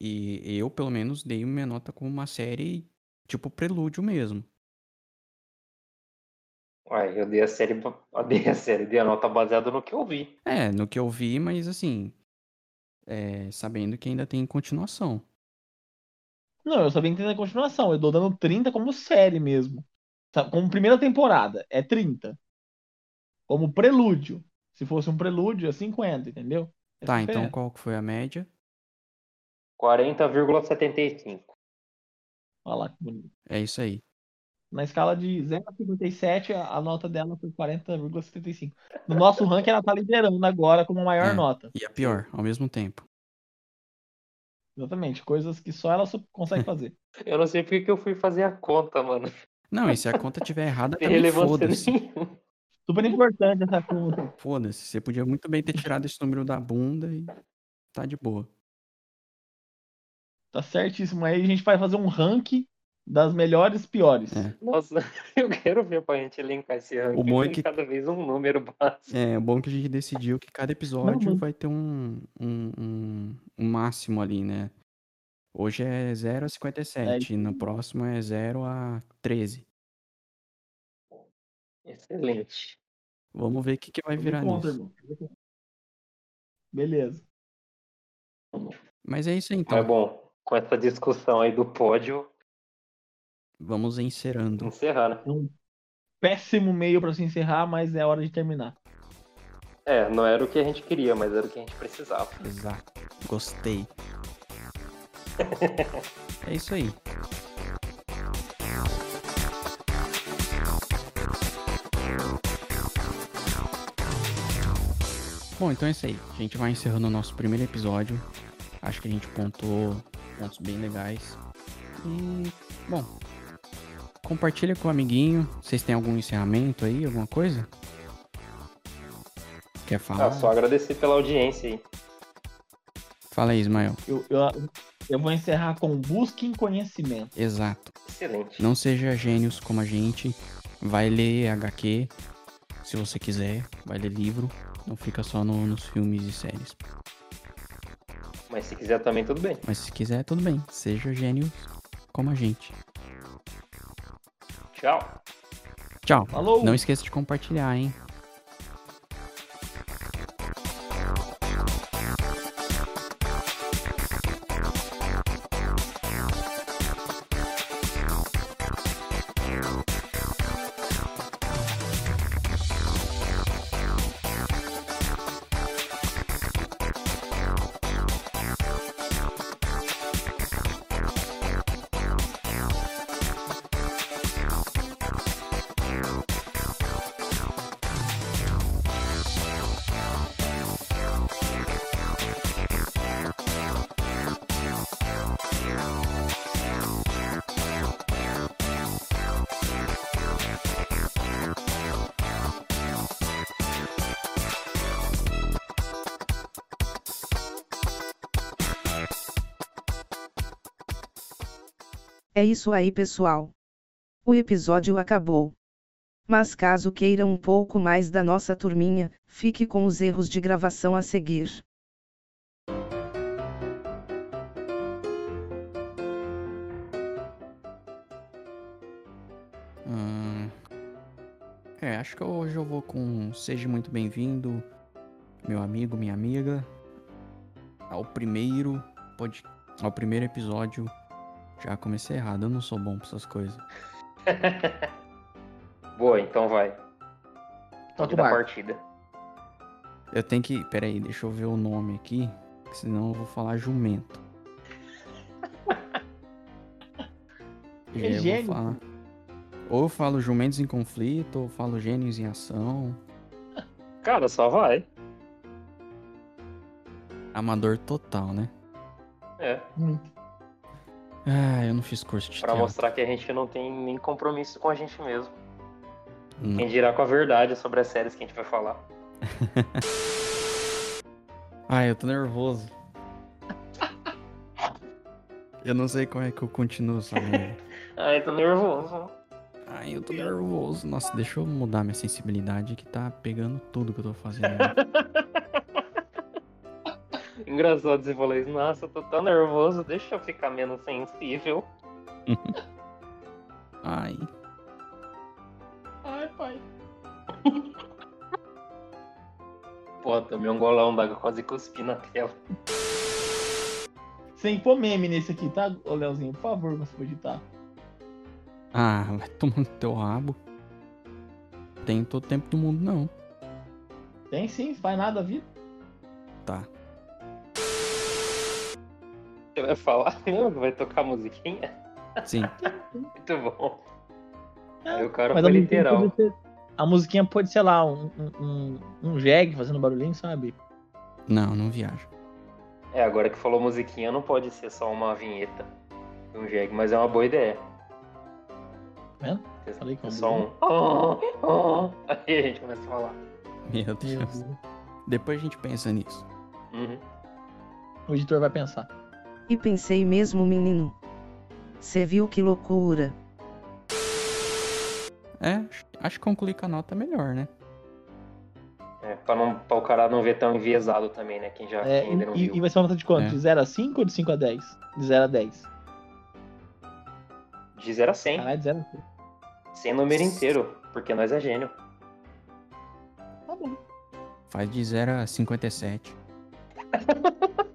E eu, pelo menos, dei minha nota como uma série tipo prelúdio mesmo.
Ué, eu dei a série. Eu dei a série, dei a nota baseada no que eu vi.
É, no que eu vi, mas assim. é, sabendo que ainda tem continuação.
Não, eu sabia que tem a continuação. Eu tô dando 30 como série mesmo. Como primeira temporada, é 30. Como prelúdio. Se fosse um prelúdio, é 50, entendeu?
Tá,
é a
então qual que foi a média?
40,75.
Olha lá que bonito.
É isso aí.
Na escala de 0 a 57, a a nota dela foi 40,75. No nosso ranking, ela tá liderando agora como a maior
É.
nota.
E a pior, ao mesmo tempo.
Exatamente. Coisas que só ela consegue fazer.
Eu não sei porque que eu fui fazer a conta, mano.
Não, e se a conta tiver errada, também foda-se.
Super importante essa conta.
Foda-se. Você podia muito bem ter tirado esse número da bunda e tá de boa.
Tá certíssimo. Aí a gente vai fazer um ranking das melhores piores.
É.
Nossa, eu quero ver pra gente elencar esse ranking.
bom é
com
que-
Cada vez um número básico.
É, bom que a gente decidiu que cada episódio
mas-
vai ter um, um, um, um máximo ali, né? Hoje é 0 a 57, e no próximo é 0 a 13.
Excelente.
Vamos ver o que, que vai virar
contra,
nisso.
irmão. Beleza.
Mas é isso aí, então.
bom, com essa discussão aí do pódio,
Vamos encerrando.
encerrar, né?
É um péssimo meio pra se encerrar, mas é hora de terminar.
É, não era o que a gente queria, mas era o que a gente precisava.
Exato. Gostei. é isso aí. Bom, então é isso aí. A gente vai encerrando o nosso primeiro episódio. Acho que a gente pontuou pontos bem legais. E, bom, compartilha com o amiguinho. Vocês têm algum encerramento aí, alguma coisa? Quer falar?
Ah, só agradecer pela audiência aí.
Fala aí, Ismael.
Eu, eu, eu vou encerrar com busquem conhecimento.
Exato.
Excelente.
Não seja gênios como a gente. Vai ler HQ, se você quiser. Vai ler livro. Não fica só no- nos filmes e séries.
Mas se quiser também, tudo bem.
Mas se quiser, tudo bem. Seja gênios como a gente.
Tchau.
Tchau.
Falou!
Não esqueça de compartilhar, hein?
É isso aí, pessoal. O episódio acabou. Mas caso queira um pouco mais da nossa turminha, fique com os erros de gravação a seguir.
Hum, É, acho que hoje eu vou com Seja muito bem-vindo, meu amigo, minha amiga, ao primeiro pod... ao primeiro episódio. Já comecei errado, eu não sou bom pra essas coisas.
Boa, então vai.
Toca o
da partida.
Eu tenho que. Peraí, deixa eu ver o nome aqui, senão eu vou falar jumento. E aí eu vou
gênio.
falar. Ou eu falo jumentos em conflito, ou eu falo gênios em ação.
Cara, só vai.
Amador total, né?
É.
Muito.
Ah, eu não fiz curso de
Pra
teatro.
mostrar que a gente não tem nem compromisso com a gente mesmo.
Não.
Quem dirá com a verdade sobre as séries que a gente vai falar.
Ai, eu tô nervoso. Eu não sei como é que eu continuo merda.
Ai, tô nervoso.
Ai, eu tô nervoso. Nossa, deixa eu mudar minha sensibilidade que tá pegando tudo que eu tô fazendo.
Engraçado você falar isso. Nossa, eu tô tão nervoso. Deixa eu ficar menos sensível.
Ai,
Ai, pai.
Pô, tomei um golão d'água, quase cuspi na tela.
Sem pôr meme nesse aqui, tá, ô Leozinho? Por favor, você for editar.
ah, vai tomando teu rabo. Tem todo tempo do mundo, não.
Tem sim, faz nada a vida.
Tá.
Você vai falar mesmo vai tocar musiquinha?
Sim.
Muito bom. Aí o cara
Mas
foi
a musiquinha
literal.
pode ser- A musiquinha pode ser lá, um, um, um, jegue fazendo barulhinho, sabe?
Não, não viajo.
É, agora que falou musiquinha, não pode ser só uma vinheta. Um jegue, mas é uma boa ideia.
Tá vendo? Falei que é
É só um. "Oh, oh". Aí a gente começa a falar.
Meu
Meu
Deus.
Deus.
Depois a gente pensa nisso.
Uhum.
O editor vai pensar.
E pensei mesmo, menino. Cê viu que loucura.
É, acho- que concluir com a nota é melhor, né?
É, pra, não, pra o cara não ver tão enviesado também, né? Quem já
É,
quem ainda não
e,
viu.
e vai ser uma nota de quanto?
É.
De 0 a 5 ou de 5 a 10? De 0 a 10.
De 0 a 100.
Caralho, de 0 a 100.
Sem número inteiro. Porque nós é gênio.
Tá bom.
Faz de 0 a 57.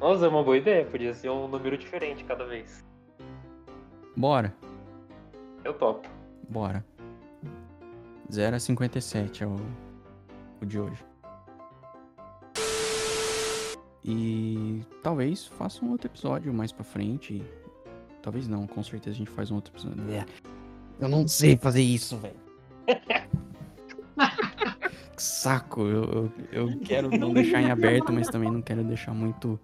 Nossa, é uma boa ideia. Podia ser um número diferente cada vez.
Bora,
Eu topo.
bora. 0 a 57 é o, o de hoje. E talvez faça um outro episódio mais pra frente. Talvez não, com certeza a gente faz um outro episódio. É. Eu não sei fazer isso, velho. Saco, eu, eu, eu quero não deixar em aberto, mas também não quero deixar muito.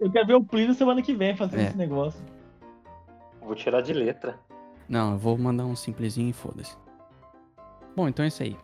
Eu quero ver o Plínio semana que vem fazendo
É.
esse negócio.
Vou tirar de letra.
Não, eu vou mandar um simplesinho e foda-se. Bom, então é isso aí.